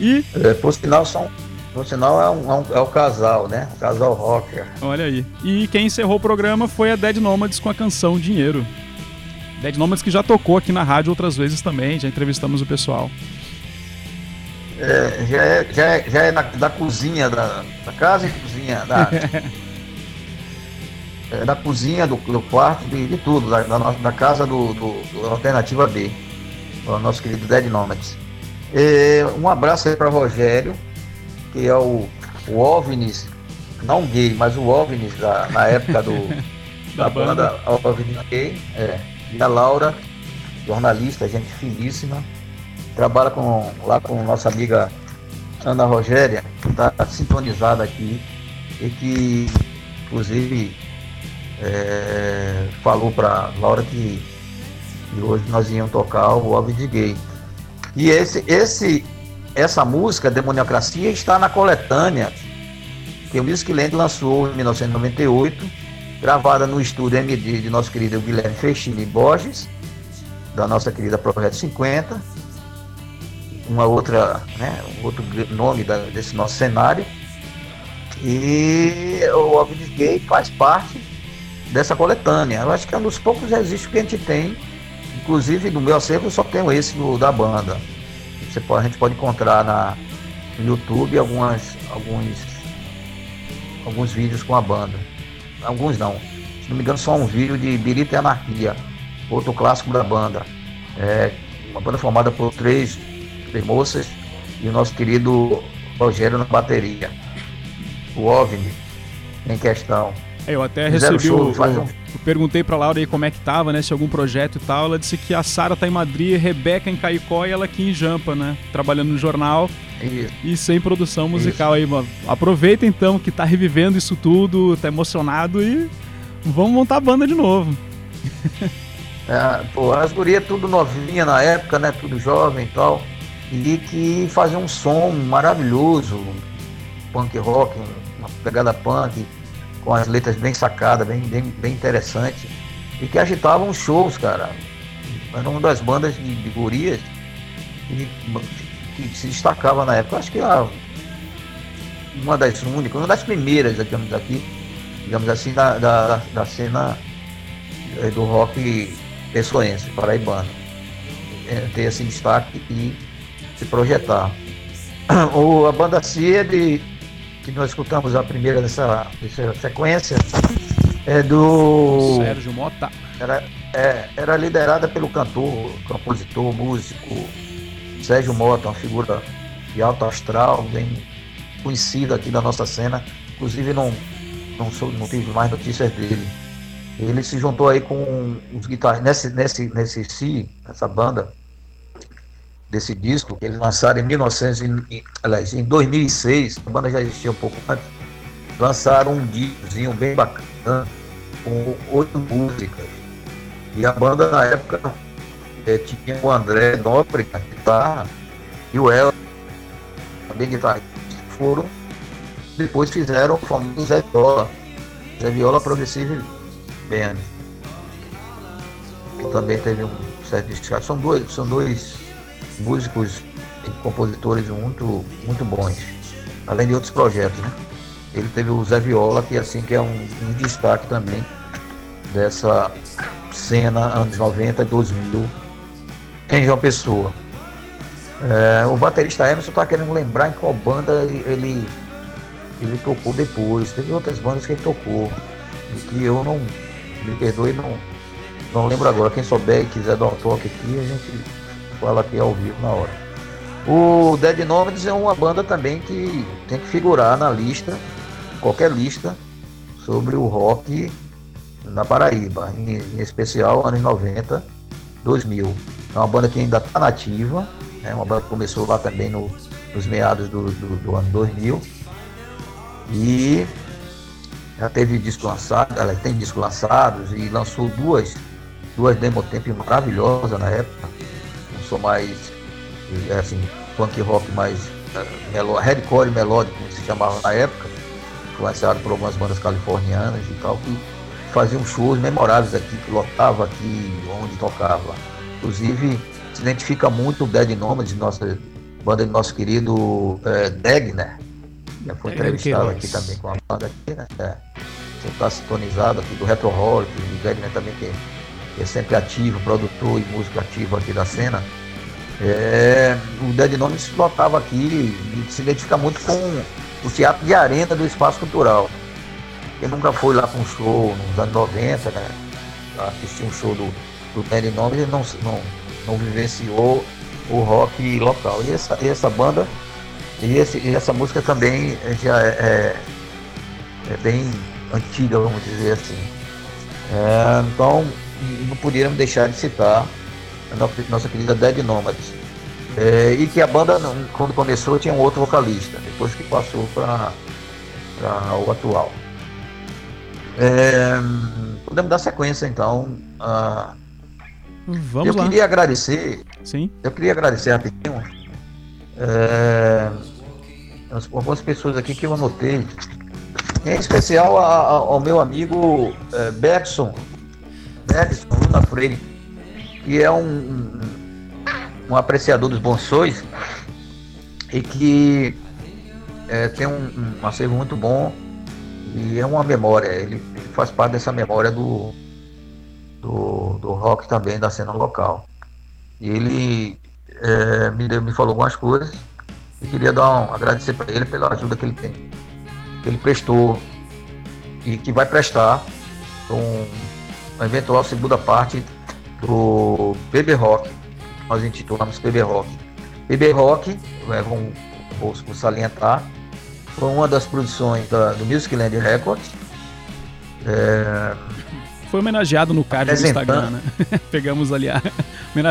E. É, por sinal, são. Por sinal, é, um, é, um, é o casal, né? O casal rocker. Olha aí. E quem encerrou o programa foi a Dead Nomads com a canção Dinheiro. Dead Nomads que já tocou aqui na rádio outras vezes também, já entrevistamos o pessoal. É, já é, já é, já é na, da cozinha, da, da casa e cozinha, da, [LAUGHS] é, da cozinha, do, do quarto, de, de tudo, da, da, da casa do, do, do, Alternativa B, o nosso querido Dead Nomads. É, um abraço aí para Rogério, que é o, o OVNIs, não gay, mas o OVNIs da, na época do, [LAUGHS] da, da banda, banda OVNIs Gay, é, e a Laura, jornalista, gente finíssima, trabalha com, lá com nossa amiga Ana Rogéria, que está sintonizada aqui e que, inclusive, é, falou para Laura que, que, hoje nós íamos tocar o Óbvio de Gay. E esse, esse, essa música, Demoniocracia, está na coletânea que o Music Land lançou em 1998, gravada no estúdio MD de nosso querido Guilherme Fechini Borges, da nossa querida Projeto 50, uma outra, né, outro nome da, desse nosso cenário. E o Óbvio de Gay faz parte dessa coletânea. Eu acho que é um dos poucos registros que a gente tem. Inclusive no meu acervo eu só tenho esse do, da banda. Você pode, a gente pode encontrar na, no YouTube algumas, alguns, alguns vídeos com a banda. Alguns não. Se não me engano, só um vídeo de Birita e Anarquia, outro clássico da banda. É uma banda formada por três, três moças e o nosso querido Rogério na bateria. O OVNI em questão. Eu até recebi o, o, eu perguntei pra Laura aí como é que tava, né? Se algum projeto e tal. Ela disse que a Sara tá em Madrid, Rebeca em Caicó e ela aqui em Jampa, né? Trabalhando no jornal. Isso. E sem produção musical isso. aí, mano. Aproveita então que tá revivendo isso tudo, tá emocionado e vamos montar a banda de novo. [LAUGHS] é, pô, as gurias tudo novinha na época, né? Tudo jovem e tal. E que fazia um som maravilhoso, punk rock, uma pegada punk com as letras bem sacadas, bem, bem, bem interessantes, e que agitavam os shows, cara. Era uma das bandas de, de gurias que, que, se destacava na época. Acho que era uma das únicas, uma das primeiras, digamos aqui, digamos assim, da, da, da cena eh, do rock pessoense, paraibano. É, ter esse destaque e se projetar. [CLEARS THROAT] O, a banda C é de que nós escutamos a primeira dessa, dessa sequência, é do. Sérgio Mota. Era, é, era liderada pelo cantor, compositor, músico Sérgio Mota, uma figura de alto astral, bem conhecida aqui da nossa cena. Inclusive não, não, sou, não tive mais notícias dele. Ele se juntou aí com os guitarristas, nesse, nesse, nesse si, essa banda, desse disco, que eles lançaram em 1900, em, aliás, em 2006, a banda já existia um pouco antes, lançaram um discozinho bem bacana, com oito músicas. E a banda na época é, tinha o André Nobre na guitarra e o El também guitarra. Foram, depois fizeram o famoso Zé Viola, Zé Viola Progressive Band, que também teve um certo destaque. São dois, são dois músicos e compositores muito, muito bons, além de outros projetos, né? Ele teve o Zé Viola, que assim que é um, um destaque também dessa cena anos 90 e 2000 em João Pessoa. É, o baterista Emerson está querendo lembrar em qual banda ele, ele tocou depois. Teve outras bandas que ele tocou, que eu não, me perdoe, não, não lembro agora. Quem souber e quiser dar um toque aqui, a gente fala aqui ao vivo na hora. O Dead Nomads é uma banda também que tem que figurar na lista, qualquer lista, sobre o rock na Paraíba, em, em especial anos 90, 2000. É uma banda que ainda está nativa, é uma banda que começou lá também no, nos meados do, do, do ano 2000. E já teve disco lançado, ela tem discos lançados e lançou duas, duas demo tempo maravilhosas na época. Sou mais é, assim, punk rock mais uh, hardcore melódico, como se chamava na época, influenciado por algumas bandas californianas e tal, que faziam shows memoráveis aqui, que lotava aqui onde tocava. Inclusive, se identifica muito o Dead Nomads, nossa banda do nosso querido é, Degner, já foi entrevistado aqui também com a banda aqui, né? É, você está sintonizado aqui do Retro Holic, o Degner também que, é sempre ativo, produtor e músico ativo aqui da cena. É, o Dead Nomads lotava aqui e se identifica muito com o teatro de arena do espaço cultural. Quem nunca foi lá com um show nos anos 90, né? Assistir um show do, do Dead Nomads não, não, não vivenciou o rock local. E essa, e essa banda, e, esse, e essa música também já é, é, é bem antiga, vamos dizer assim. É, então, não poderíamos deixar de citar a nossa querida Dead Nomads. É, e que a banda, quando começou, tinha um outro vocalista, depois que passou para o atual. É, podemos dar sequência então. A, Vamos eu lá. queria agradecer. Sim. Eu queria agradecer rapidinho. É, algumas pessoas aqui que eu anotei. Em especial a, a, ao meu amigo é, Bergson, Bergson Luna Freire, que é um, um apreciador dos bonsões e que é, tem um, um acervo muito bom e é uma memória. Ele, ele faz parte dessa memória do, do, do rock também da cena local. E ele é, me, deu, me falou algumas coisas e queria dar um, agradecer para ele pela ajuda que ele tem, que ele prestou e que vai prestar um, uma eventual segunda parte do BB Rock. Nós intitulamos BB Rock. BB Rock, é, vamos, vou salientar, foi uma das produções da, do Musicland Records. É, foi homenageado no card do Instagram, né? [LAUGHS] Pegamos ali a.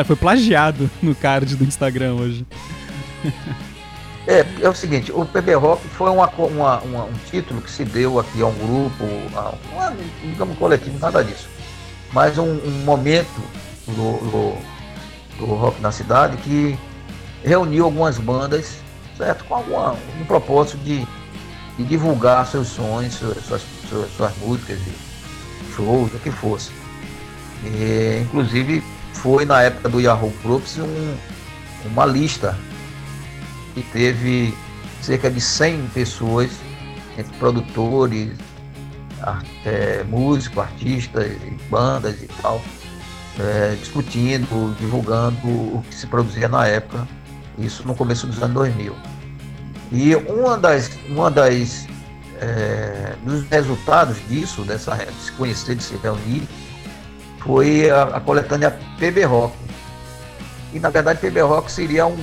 Foi plagiado no card do Instagram hoje. É, é o seguinte, o PB Rock foi uma, uma, uma, um título que se deu aqui a um grupo, a um, digamos, coletivo, nada disso. Mas um, um momento do, do, do, rock na cidade que reuniu algumas bandas, certo? Com alguma, um propósito de, de divulgar seus sonhos, suas, suas, suas músicas, shows, o que fosse. E, inclusive foi na época do Yahoo Groups um, uma lista que teve cerca de 100 pessoas, entre produtores, é, músicos, artistas, bandas e tal, é, discutindo, divulgando o que se produzia na época, isso no começo dos anos 2000. E uma das, uma das é, dos resultados disso, dessa, de se conhecer, de se reunir, foi a, a coletânea PB Rock. E na verdade PB Rock seria um,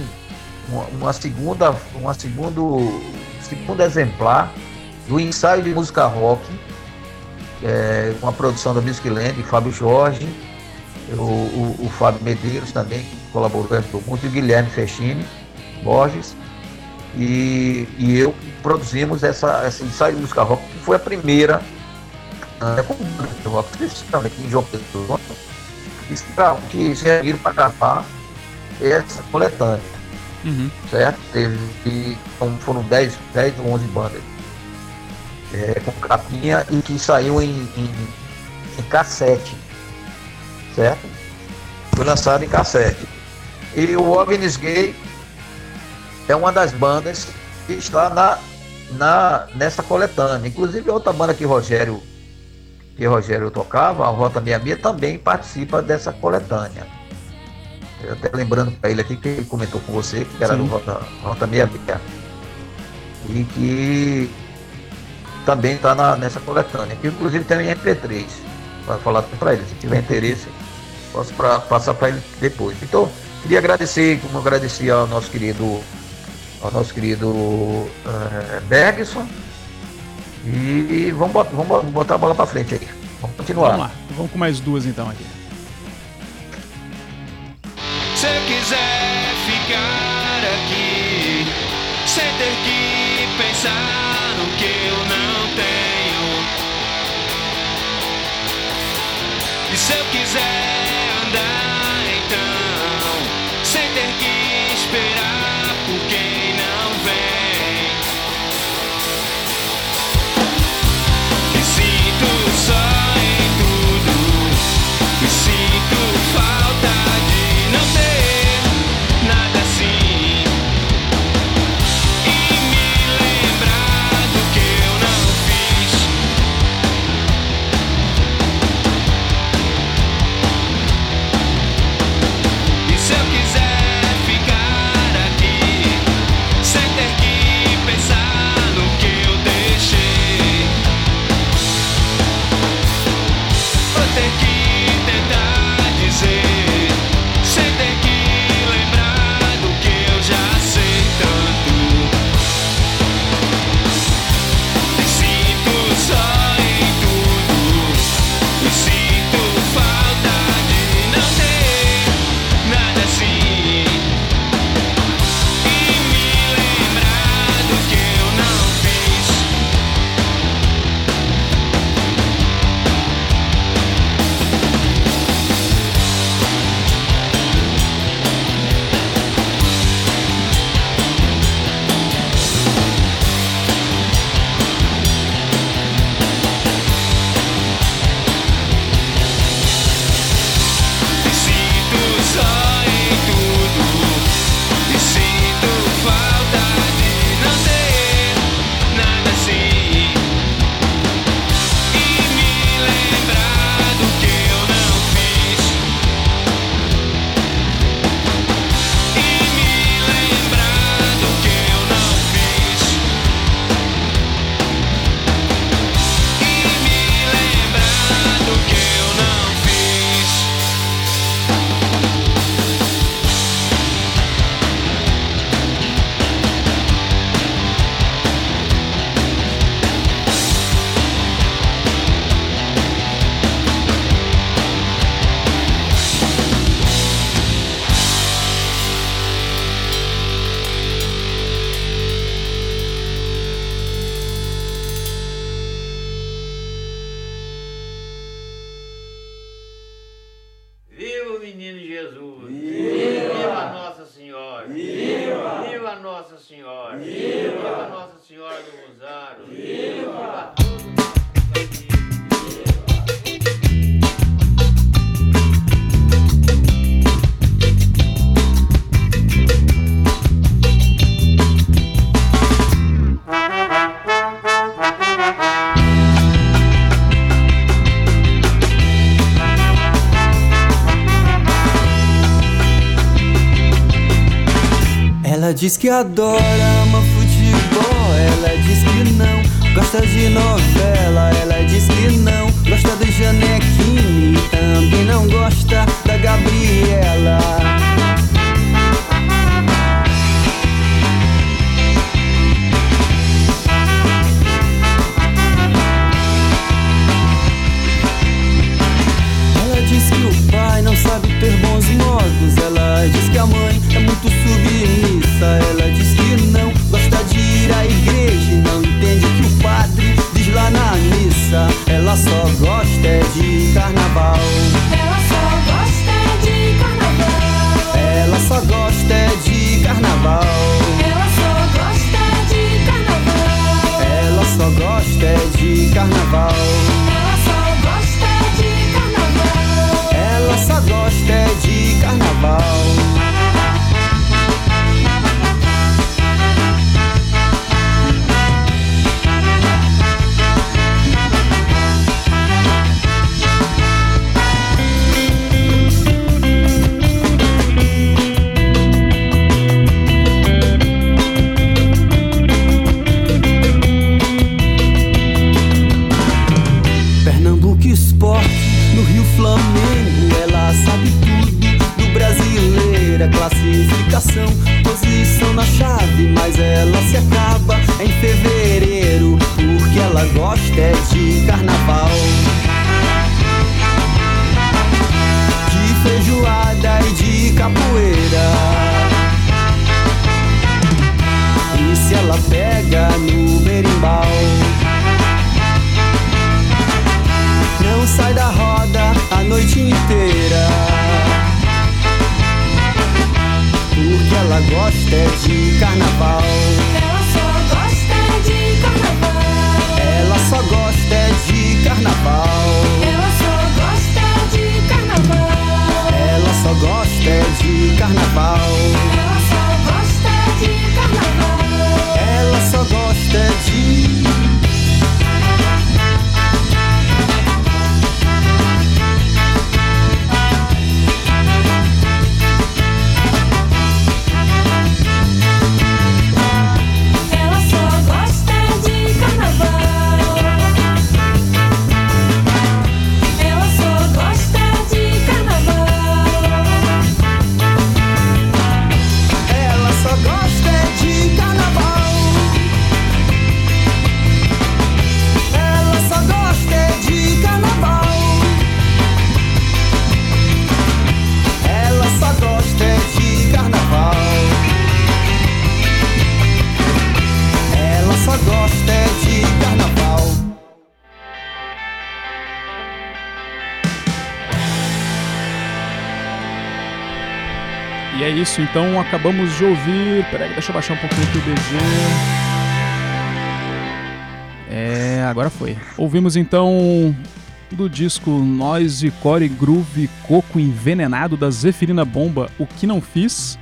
uma, uma, segunda, uma segundo, segundo exemplar do ensaio de música rock, é, uma produção da Music Land, Fábio Jorge, o, o, o, Fábio Medeiros também, que colaborou muito, e o Guilherme Fechini Borges, e, e eu produzimos essa, essa ensaio de música rock, que foi a primeira né, com rock aqui em João Pessoa, que se reuniram para gravar essa coletânea. Uhum. Certo? Teve, então, foram 10, 10 ou 11 bandas é, com capinha e que saiu em, em, em cassete. Certo? Foi lançado em cassete. E o Ognis Gay é uma das bandas que está na, na, nessa coletânea. Inclusive outra banda que Rogério que Rogério tocava, a Rota 66, também participa dessa coletânea. Eu até lembrando para ele aqui que ele comentou com você que era Sim. do Rota, Rota 66. E que também está nessa coletânea, que inclusive tem um MP3, para falar para ele. Se tiver interesse, posso pra, passar para ele depois. Então, queria agradecer, como agradeci ao nosso querido, ao nosso querido eh, Bergson. E vamos, botar, vamos botar a bola para frente aí. Vamos continuar. Vamos lá, vamos com mais duas então aqui. Se quiser ficar aqui, sem ter que pensar no que eu não. E se eu quiser menino Jesus! Viva, Viva Nossa Senhora! Viva! Viva Nossa Senhora! Viva! Viva diz que adora, ama futebol. Ela diz que não gosta de novela. Ela diz que não gosta do Janequine. Também não gosta da Gabriela. Ela diz que o pai não sabe ter bons modos. Ela diz que a mãe é muito submissa. Ela diz que não gosta de ir à igreja. e Não entende o que o padre diz lá na missa. Ela só gosta é de carnaval. Ela só gosta de carnaval. Ela só gosta é de carnaval. Ela só gosta de carnaval. Ela só gosta é de carnaval. Ela só gosta de carnaval. Ela só gosta é de carnaval. Classificação, posição na chave, mas ela se acaba em fevereiro, porque ela gosta é de carnaval. De feijoada e de capoeira. E se ela pega no berimbau? Não sai da roda a noite inteira. Ela gosta é de carnaval. Ela só gosta de carnaval. Ela só gosta de carnaval. Isso, então acabamos de ouvir. Peraí, deixa eu baixar um pouquinho aqui o BG. É, agora foi. Ouvimos então do disco Noise, Core, Groove, Coco Envenenado da Zeferina Bomba, O Que Não Fiz.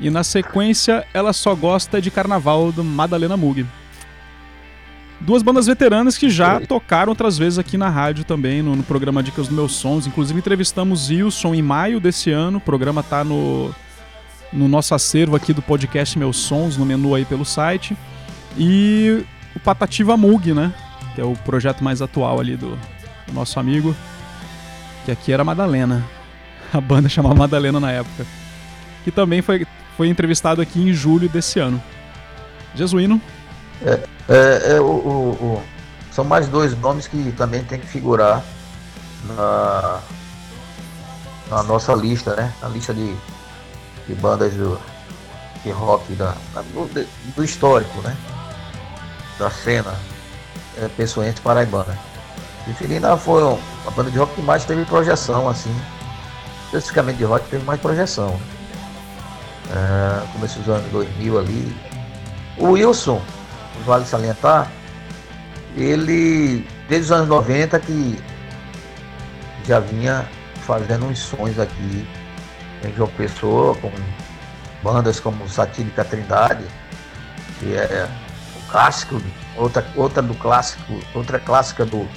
E na sequência, Ela Só Gosta de Carnaval, do Madalena Mug. Duas bandas veteranas que já tocaram outras vezes aqui na rádio também, no, no programa Dicas dos Meus Sons. Inclusive entrevistamos Wilson em maio desse ano. O programa tá no, no nosso acervo aqui do podcast Meus Sons, no menu aí pelo site. E o Patativa Mug, né? Que é o projeto mais atual ali do, do nosso amigo. Que aqui era Madalena. [LAUGHS] A banda chamava Madalena na época. Que também foi, foi entrevistado aqui em julho desse ano. Jesuíno. É, é, o, o- o- são mais dois nomes que também tem que figurar na, na nossa lista, né? Na lista de, de bandas do, de rock da, do, do histórico, né? Da cena é, pessoense paraibana. Zeferina foi a banda de rock que mais teve projeção, assim. Especificamente de rock, teve mais projeção. É, dos anos 2000 ali, O Wilson, vale salientar, ele, desde os anos 90, que já vinha fazendo uns sons aqui em João Pessoa, com bandas como Satírica Trindade, que é o clássico, outra, outra do clássico, outra clássica do,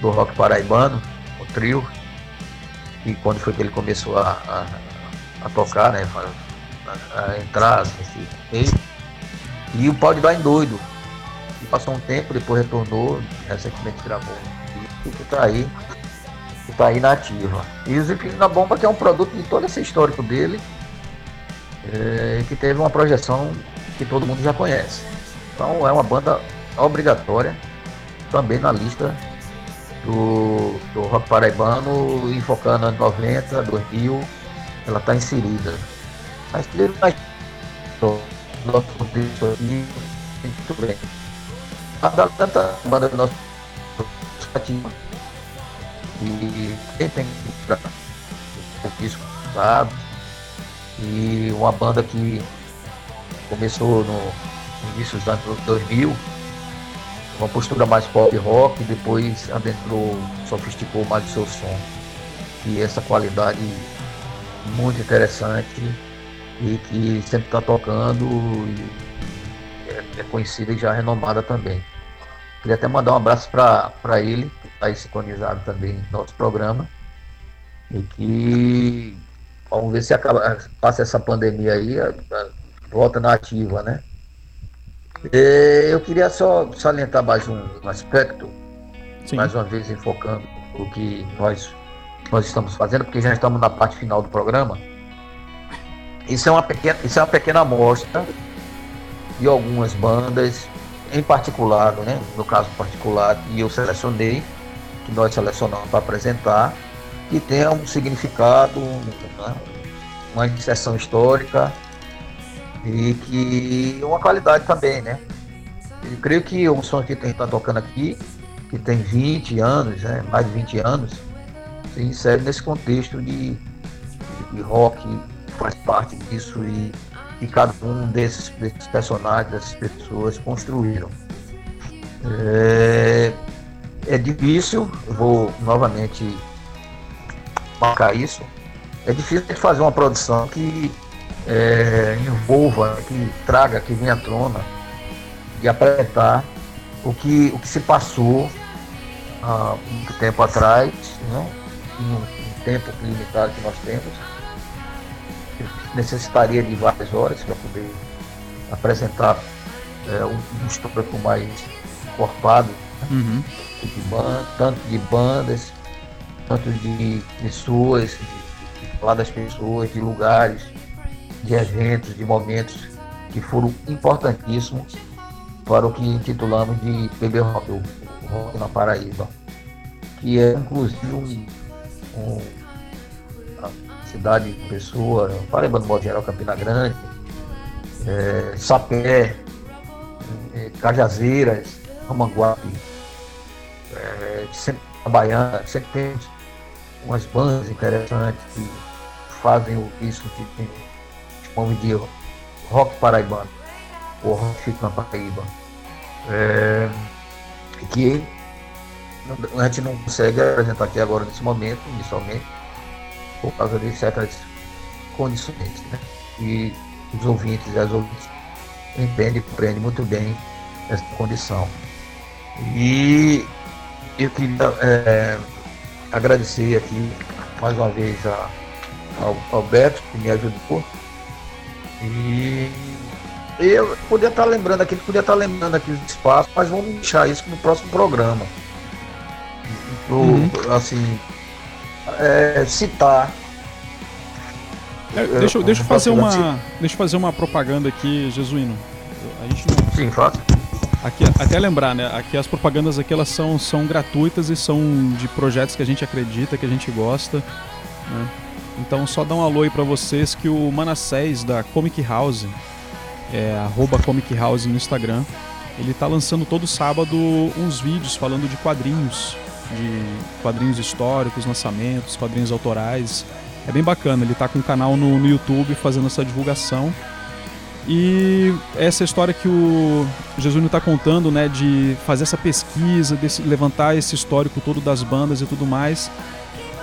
do rock paraibano, o trio, e quando foi que ele começou a, a, a tocar, né? A, a entrar nesse meio. E o Pau de Dar em Doido. E passou um tempo, depois retornou, recentemente gravou um disco que tá aí. Que tá aí na ativa. E o Zipinho da Bomba, que é um produto de todo esse histórico dele, é, que teve uma projeção que todo mundo já conhece. Então é uma banda obrigatória, também na lista do, do rock paraibano, enfocando anos 90, 2000, ela está inserida. Mas primeiro nós nosso contexto aqui, muito bem. A banda do nosso. E tem o disco sabe. E uma banda que começou no início dos anos 2000, uma postura mais pop rock, depois adentrou, sofisticou mais o seu som. E essa qualidade muito interessante e que sempre está tocando e é, é conhecida e já renomada também. Queria até mandar um abraço para ele, aí sincronizado também no nosso programa. E que vamos ver se acaba, passa essa pandemia aí, volta na ativa, né? É, Eu queria só salientar mais um aspecto, Sim. mais uma vez enfocando o que nós, nós estamos fazendo, porque já estamos na parte final do programa. Isso é uma pequena, isso é uma pequena amostra de algumas bandas, em particular, né? no caso particular, que eu selecionei, que nós selecionamos para apresentar, que tenha um significado, né? uma inserção histórica e que uma qualidade também, né? Eu creio que o som que a gente está tocando aqui, que tem 20 anos, né? mais de 20 anos, se insere nesse contexto de, de rock, faz parte disso e, e cada um desses, desses personagens, dessas pessoas construíram. É, é difícil, vou novamente marcar isso, é difícil de fazer uma produção que é, envolva, que traga, que venha à tona e apresentar o que, o que se passou há muito tempo atrás, né? em um, tempo limitado que nós temos. Necessitaria de várias horas para poder apresentar é, um, um histórico mais encorpado Uhum. De ban- tanto de bandas, tanto de pessoas, de, falar das pessoas, de lugares, de eventos, de momentos que foram importantíssimos para o que intitulamos de PB Rock, o Rock na Paraíba, que é inclusive um, um- a cidade de pessoa, Paraíba no modo geral, Campina Grande, é, Sapé, é, Cajazeiras, Romanguape, é, sempre trabalhando, sempre tem umas bandas interessantes que fazem isso que tem, chamamos de rock paraibano, ou rock fica na Paraíba. É, que a gente não consegue apresentar aqui agora nesse momento, inicialmente, por causa de certas condições, né? E os ouvintes e as ouvintes entendem compreendem muito bem essa condição. E eu queria é, agradecer aqui mais uma vez a, ao Alberto que me ajudou. E eu podia estar lembrando aqui, podia estar lembrando aqui os espaços, mas vamos deixar isso no próximo programa. Pro, Uhum. Assim, é, citar. É, deixa, eu- deixa eu fazer uma, deixa eu fazer uma propaganda aqui, Jesuíno. A gente não, Sim, fato. Aqui, até lembrar, né? Aqui as propagandas aqui elas são, são gratuitas e são de projetos que a gente acredita, que a gente gosta. né? Então só dá um alô aí pra vocês que o Manassés da Comic House, é arroba Comic House no Instagram, ele tá lançando todo sábado uns vídeos falando de quadrinhos, de quadrinhos históricos, lançamentos, quadrinhos autorais. É bem bacana, ele tá com um canal no, no YouTube fazendo essa divulgação. E essa história que o Jesus está contando, né, de fazer essa pesquisa, desse, levantar esse histórico todo das bandas e tudo mais,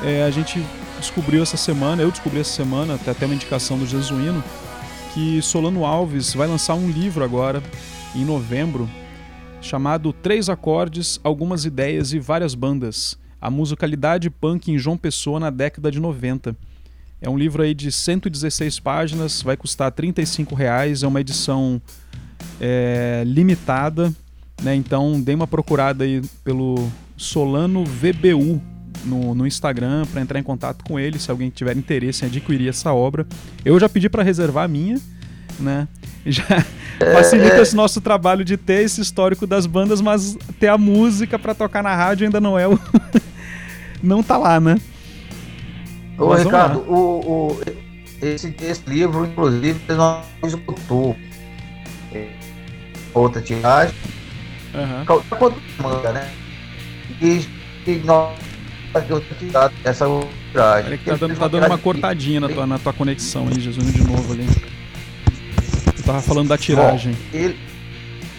é, a gente descobriu essa semana, eu descobri essa semana, até, até uma indicação do Jesuíno, que Solano Alves vai lançar um livro agora, em novembro, chamado Três Acordes, Algumas Ideias e Várias Bandas. A musicalidade punk em João Pessoa na década de 90. É um livro aí de 116 páginas, vai custar 35 reais, é uma edição é, limitada, né? Então dê uma procurada aí pelo Solano VBU no, no Instagram para entrar em contato com ele, se alguém tiver interesse em adquirir essa obra. Eu já pedi para reservar a minha, né? [LAUGHS] Já facilita esse nosso trabalho de ter esse histórico das bandas, mas ter a música para tocar na rádio ainda não é o [LAUGHS] não tá lá, né? Ô, Mas Ricardo, o, o- esse, esse livro, inclusive, ele não esgotou. É, Outra tiragem, manda, né? E, e nós fazer outra tiragem, essa outra tiragem. Olha que tá dando, tá dando uma cortadinha na tua, na tua conexão aí, Jesus, de novo ali. Eu tava falando da tiragem. Ele,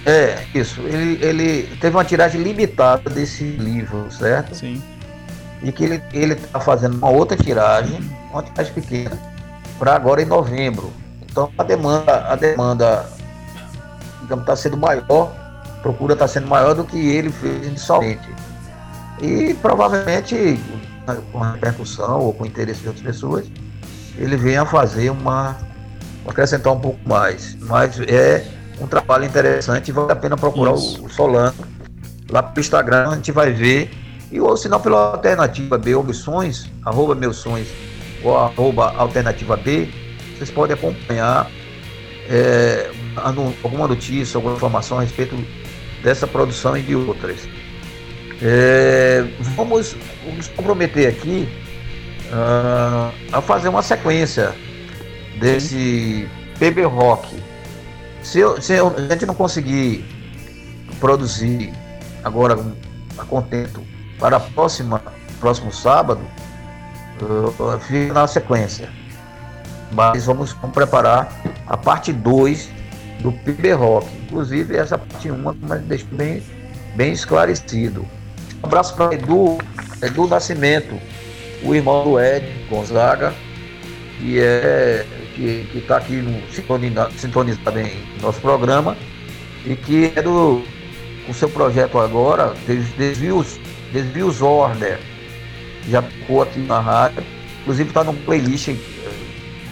é, isso. Ele, ele teve uma tiragem limitada desse livro, certo? Sim. E que ele ele está fazendo uma outra tiragem, uma tiragem pequena, para agora em novembro. Então a demanda, a demanda, digamos, está sendo maior, a procura está sendo maior do que ele fez inicialmente. E provavelmente, com repercussão ou com interesse de outras pessoas, ele venha fazer uma. acrescentar um pouco mais. Mas é um trabalho interessante vale a pena procurar Isso. o, Solano. Lá pelo Instagram a gente vai ver e ou não pela alternativa B missões, arroba meus sonhos ou arroba alternativa B, vocês podem acompanhar é, alguma notícia, alguma informação a respeito dessa produção e de outras. É, vamos nos comprometer aqui ah, a fazer uma sequência desse PB Rock. Se, eu- se eu- a gente não conseguir produzir agora a contento para a próxima próximo sábado uh, fica na sequência. Mas vamos, vamos preparar a parte 2 do PB Rock. Inclusive essa parte 1 mas bem, bem esclarecido. Um abraço para Edu Edu Nascimento o irmão do Ed Gonzaga que é que está aqui no, sintoniza- sintonizado em nosso programa e que é do o seu projeto agora, Des- Desvios, Desvios Order, já ficou aqui na rádio, inclusive está num playlist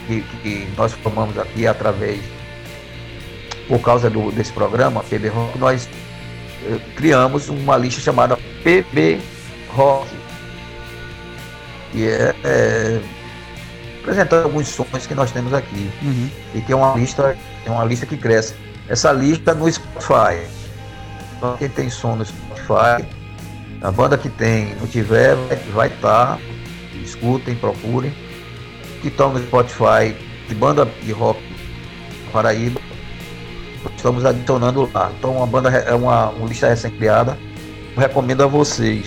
que, que nós formamos aqui através, por causa do, desse programa, PB Rock, nós eh, criamos uma lista chamada PB Rock, que é, é apresentando alguns sons que nós temos aqui Uhum. e que é uma lista, é uma lista que cresce. Essa lista no Spotify. Então quem tem som no Spotify, a banda que tem, não tiver, vai- estar. escutem, procurem. Que estão no Spotify de banda de rock Paraíba. Estamos adicionando lá. Então uma banda é uma, uma lista recém-criada. Recomendo a vocês.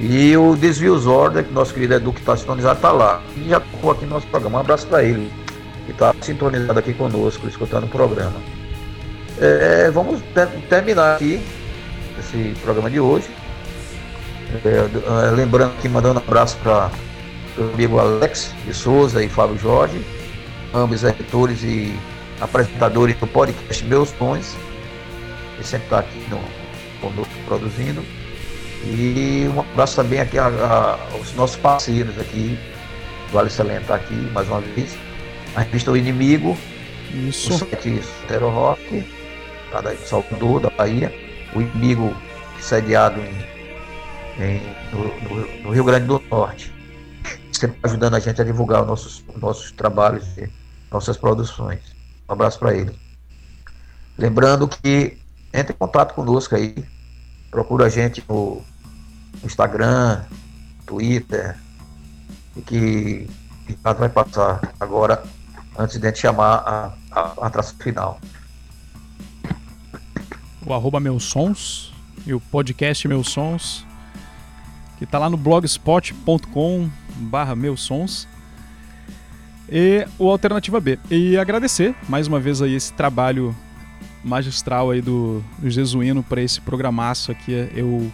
E o Desvios Order, que nosso querido Edu que está sintonizado, está lá. E já tocou aqui no nosso programa. Um abraço para ele que está sintonizado aqui conosco, escutando o programa. É, vamos ter- terminar aqui esse programa de hoje. É, é, lembrando que mandando um abraço para o amigo Alex de Souza e Fábio Jorge, ambos editores e apresentadores do podcast Meus Tons, que sempre está aqui no, conosco produzindo. E um abraço também aqui a- a- aos nossos parceiros aqui, vale salientar aqui mais uma vez, a revista O Inimigo, o Isso. site Sotero Rock, lá da- Salvador, da Bahia, o Inimigo sediado em, em- no, no- no Rio Grande do Norte, sempre ajudando a gente a divulgar os nossos, nossos trabalhos e nossas produções. Um abraço para ele. Lembrando que entre em contato conosco aí, procura a gente no Instagram, Twitter, e que Ricardo vai passar agora antes de a gente chamar a, a, a final. O arroba meus sons e o podcast meus sons que tá lá no blogspot.com barra meus sons e o Alternativa B. E agradecer mais uma vez aí esse trabalho magistral aí do, Jesuíno para esse programaço aqui. Eu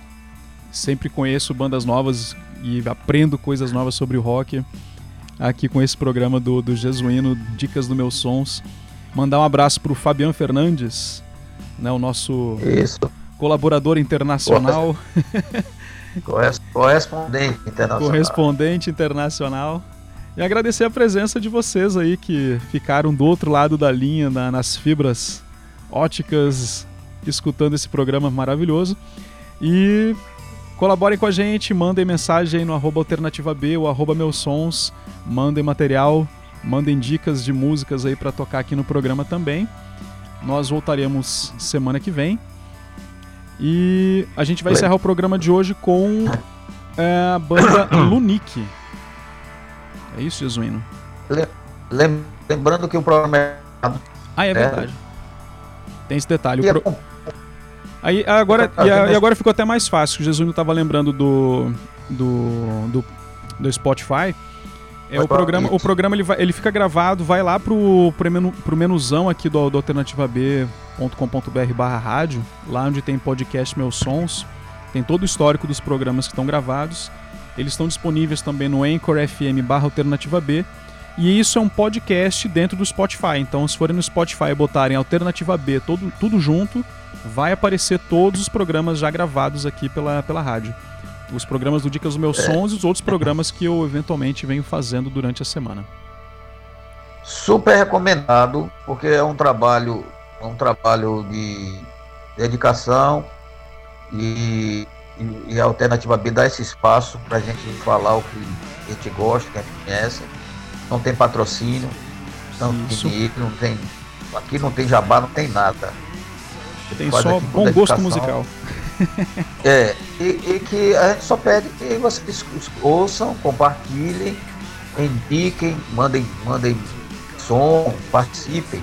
sempre conheço bandas novas e aprendo coisas novas sobre o rock aqui com esse programa do, do Jesuíno, Dicas do Meus Sons. Mandar um abraço pro Fabian Fernandes, né, o nosso Isso. colaborador internacional, Corres- Correspondente internacional. correspondente internacional. E agradecer a presença de vocês aí que ficaram do outro lado da linha, na- nas fibras óticas, escutando esse programa maravilhoso. E colaborem com a gente, mandem mensagem no arroba alternativa B ou arroba meus sons, mandem material, mandem dicas de músicas aí para tocar aqui no programa também. Nós voltaremos semana que vem. E a gente vai encerrar o programa de hoje com é, a banda [COUGHS] Lunique. É isso, Jesuíno? Lem- Lembrando que o programa é. Ah, é verdade. Tem esse detalhe. E é pro- Aí agora, Tá e, a- e agora ficou até mais fácil. O Jesus não estava lembrando do, do, do, do Spotify. É, o programa, o programa ele, vai- ele fica gravado, vai lá pro, pro, menu, pro menuzão aqui do, do alternativab.com.br barra rádio, lá onde tem podcast Meus Sons, tem todo o histórico dos programas que estão gravados. Eles estão disponíveis também no Anchor FM barra Alternativa B. E isso é um podcast dentro do Spotify. Então, se forem no Spotify e botarem Alternativa B todo, tudo junto, vai aparecer todos os programas já gravados aqui pela, pela rádio. Os programas do Dicas dos Meus Sons e os outros programas que eu eventualmente venho fazendo durante a semana. super recomendado, porque é um trabalho, é um trabalho de dedicação e, e, e a alternativa B dá esse espaço para a gente falar o que a gente gosta, que a gente conhece. Não tem patrocínio, não Isso. tem dinheiro, não tem. Aqui não tem jabá, não tem nada. Tem só bom gosto musical. [LAUGHS] [LAUGHS] É, e, e que a gente só pede que vocês ouçam, compartilhem, indiquem, mandem, mandem som, participem.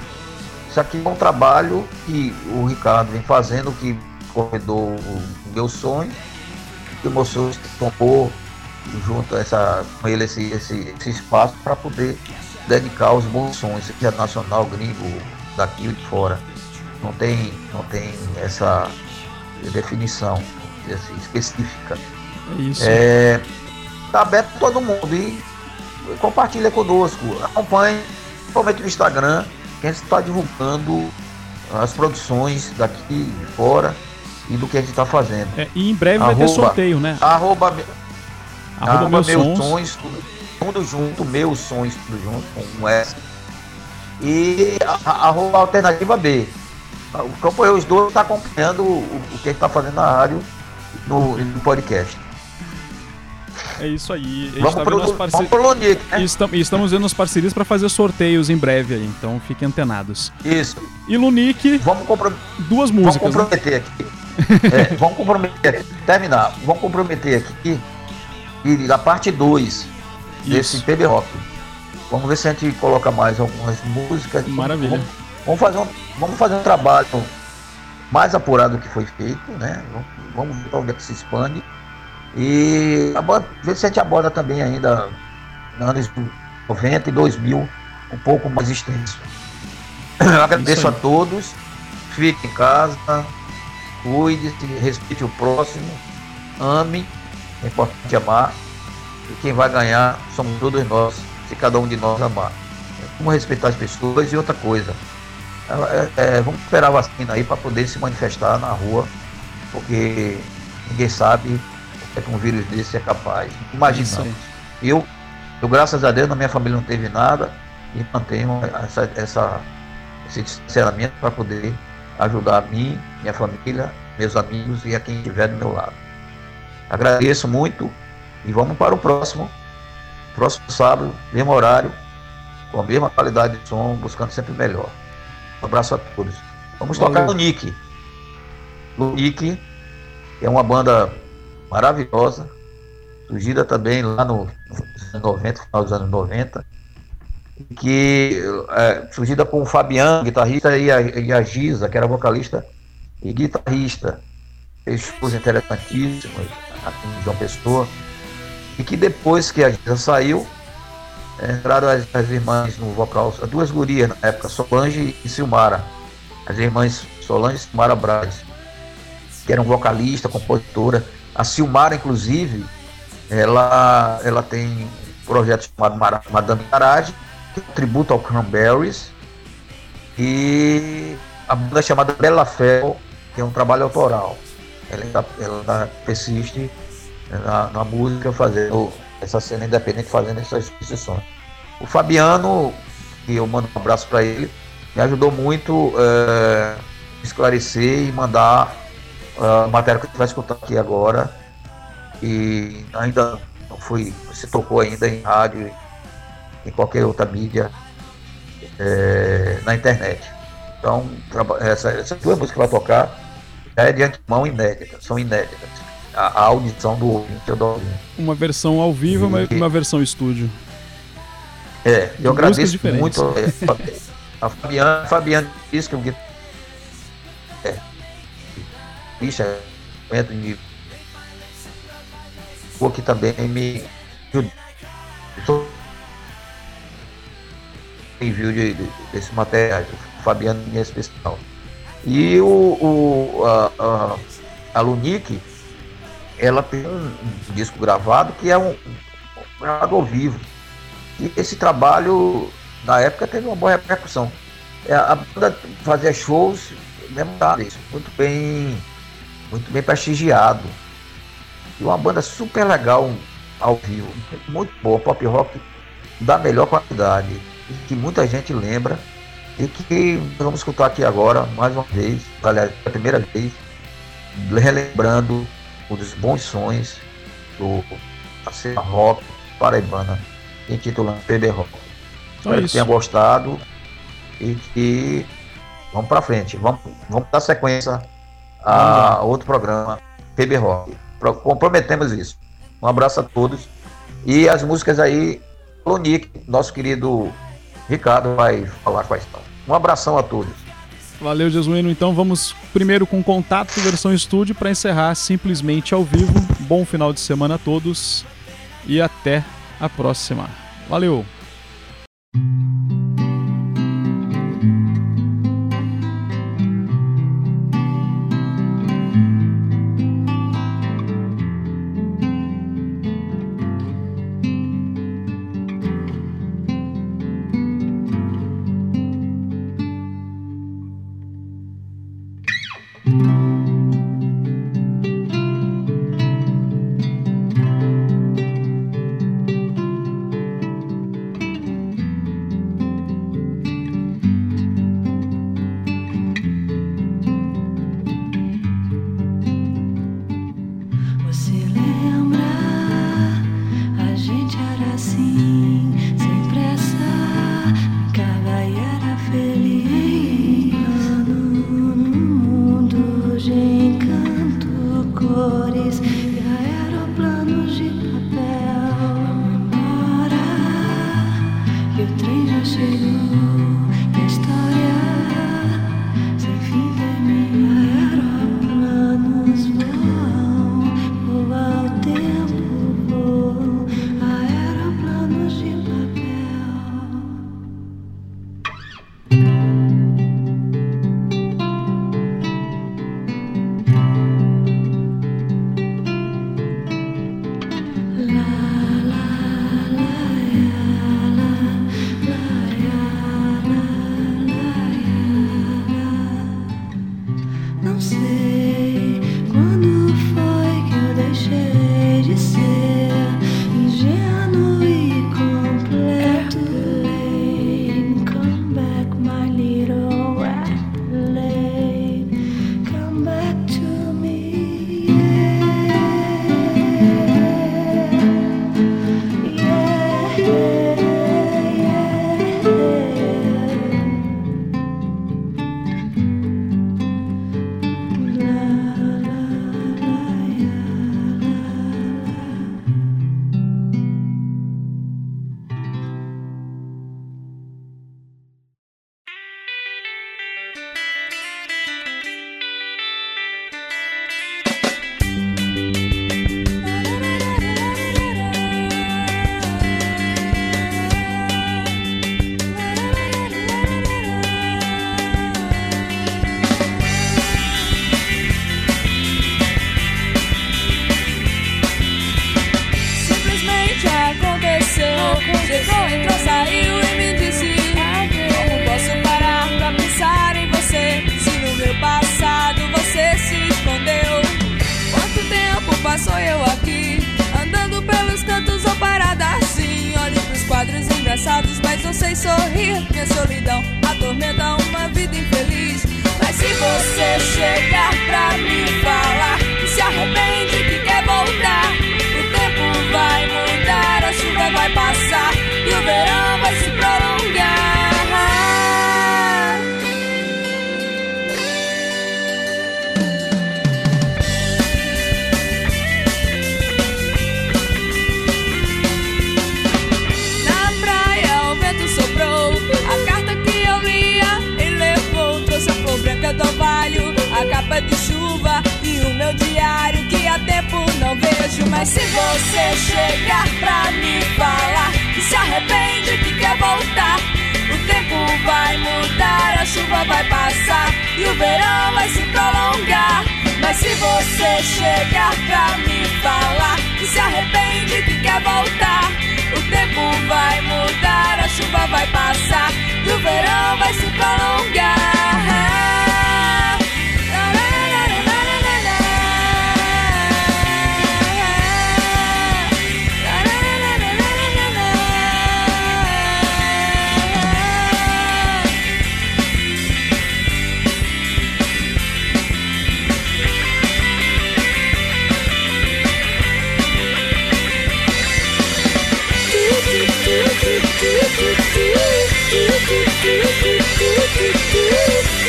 Isso aqui é um trabalho que o Ricardo vem fazendo, que corredor o meu sonho, que o sonho tomou junto essa, com ele esse, esse, esse espaço para poder dedicar os bons sons, seja nacional, gringo, daqui ou de fora. Não tem, não tem essa definição assim, específica. É isso. É, tá aberto para todo mundo e compartilha conosco, acompanhe, principalmente no Instagram, que a gente está divulgando as produções daqui de fora e do que a gente está fazendo. É, e em breve vai ter Arroba. sorteio, né? Arroba, Arroba arroba meus meus sons. tudo, tudo junto, meus sons, tudo junto, com um S. E a- arroba alternativa B. O campo dois está acompanhando o, o que a gente está fazendo na rádio no, no podcast. É isso aí. A gente Vamos tá pro, vamos né? Estamos vendo as parcerias para fazer sorteios em breve aí, então fiquem antenados. Isso. E Lunique, Vamos, comprom duas vamos músicas. né? comprometer aqui. É, [LAUGHS] vamos comprometer aqui. Terminar. Vamos comprometer aqui. E da parte 2 desse. PB Rock. Vamos ver se a gente coloca mais algumas músicas. Maravilha. Vamos, vamos fazer um, vamos fazer um trabalho mais apurado do que foi feito, né? Vamos- ver onde é que se expande. E aborda- ver se a gente aborda também ainda anos 90 e 2000 um pouco mais extenso. Eu agradeço a todos. Fique em casa, cuide-se, respeite o próximo, ame, é importante amar. E quem vai ganhar somos todos nós, se cada um de nós amar. Vamos respeitar as pessoas e outra coisa. É, é, vamos esperar a vacina aí para poder se manifestar na rua, porque ninguém sabe o que é que um vírus desse é capaz. Aí. Eu, eu, graças a Deus, na minha família não teve nada e mantenho essa, essa, esse distanciamento para poder ajudar a mim, minha família, meus amigos e a quem estiver do meu lado. Agradeço muito e vamos para o próximo. Próximo sábado, mesmo horário, com a mesma qualidade de som, buscando sempre melhor. Um abraço a todos. Vamos Valeu. tocar no Nick. O Nick é uma banda maravilhosa, surgida também lá no nos anos 90, final dos anos 90, que é, surgida com o Fabiano, guitarrista, e a, e a Giza, que era vocalista e guitarrista. Fez shows interessantíssimos aqui em João Pessoa. E que depois que a Giza saiu, entraram as, as irmãs no vocal, as duas gurias na época, Solange e Silmara. As irmãs Solange e Silmara Braz, que eram vocalista, compositora. A Silmara, inclusive, ela, ela tem um projeto chamado Mara- Madame Garage, que é um tributo ao Cranberries. E a banda chamada Bela Fel, que é um trabalho autoral. Ela ela persiste na, na música, fazendo essa cena independente, fazendo essas exposições. O Fabiano, que eu mando um abraço para ele, me ajudou muito eh, esclarecer e mandar ah, a matéria que gente vai escutar aqui agora. E ainda não foi, se tocou ainda em rádio, em qualquer outra mídia, eh, na internet. Então, essa, essas duas músicas que vai tocar já é de antemão inédita, são inéditas. A, a audição do ouvinte é do ouvinte. Uma versão ao vivo e uma, versão estúdio. É, De eu agradeço músicas diferentes. muito é, a Fabiana, Fabiana disse que o guitarra é, bicha, momento de o que também me ajudou. Envio de, de, desse material, Fabiano em especial. E o, o a, a, a Lunique, ela tem um, disco gravado que é um, um gravado ao vivo. E esse trabalho, na época, teve uma boa repercussão. É, A banda fazia shows memoráveis, muito bem, muito bem prestigiado. E uma banda super legal ao vivo, muito boa, pop rock da melhor qualidade, que muita gente lembra e que vamos escutar aqui agora, mais uma vez, aliás, pela primeira vez, relembrando um dos bons sons do cena rock paraibana, intitulando PB Rock. Então Espero é que tenha gostado e que vamos para frente, vamos, vamos dar sequência a outro programa, PB Rock. Pro- Comprometemos isso. Um abraço a todos. E as músicas aí, o Nick, nosso querido Ricardo, vai falar quais estão. Um abração a todos. Valeu, Jesuíno. Então vamos primeiro com contato versão estúdio para encerrar simplesmente ao vivo. Bom final de semana a todos e até a próxima. Valeu! Mas se você chegar pra me falar Que se arrepende, que quer voltar O tempo vai mudar, a chuva vai passar E o verão vai se prolongar mas se você chegar pra me falar que se arrepende, que quer voltar, o tempo vai mudar, a chuva vai passar e o verão vai se prolongar.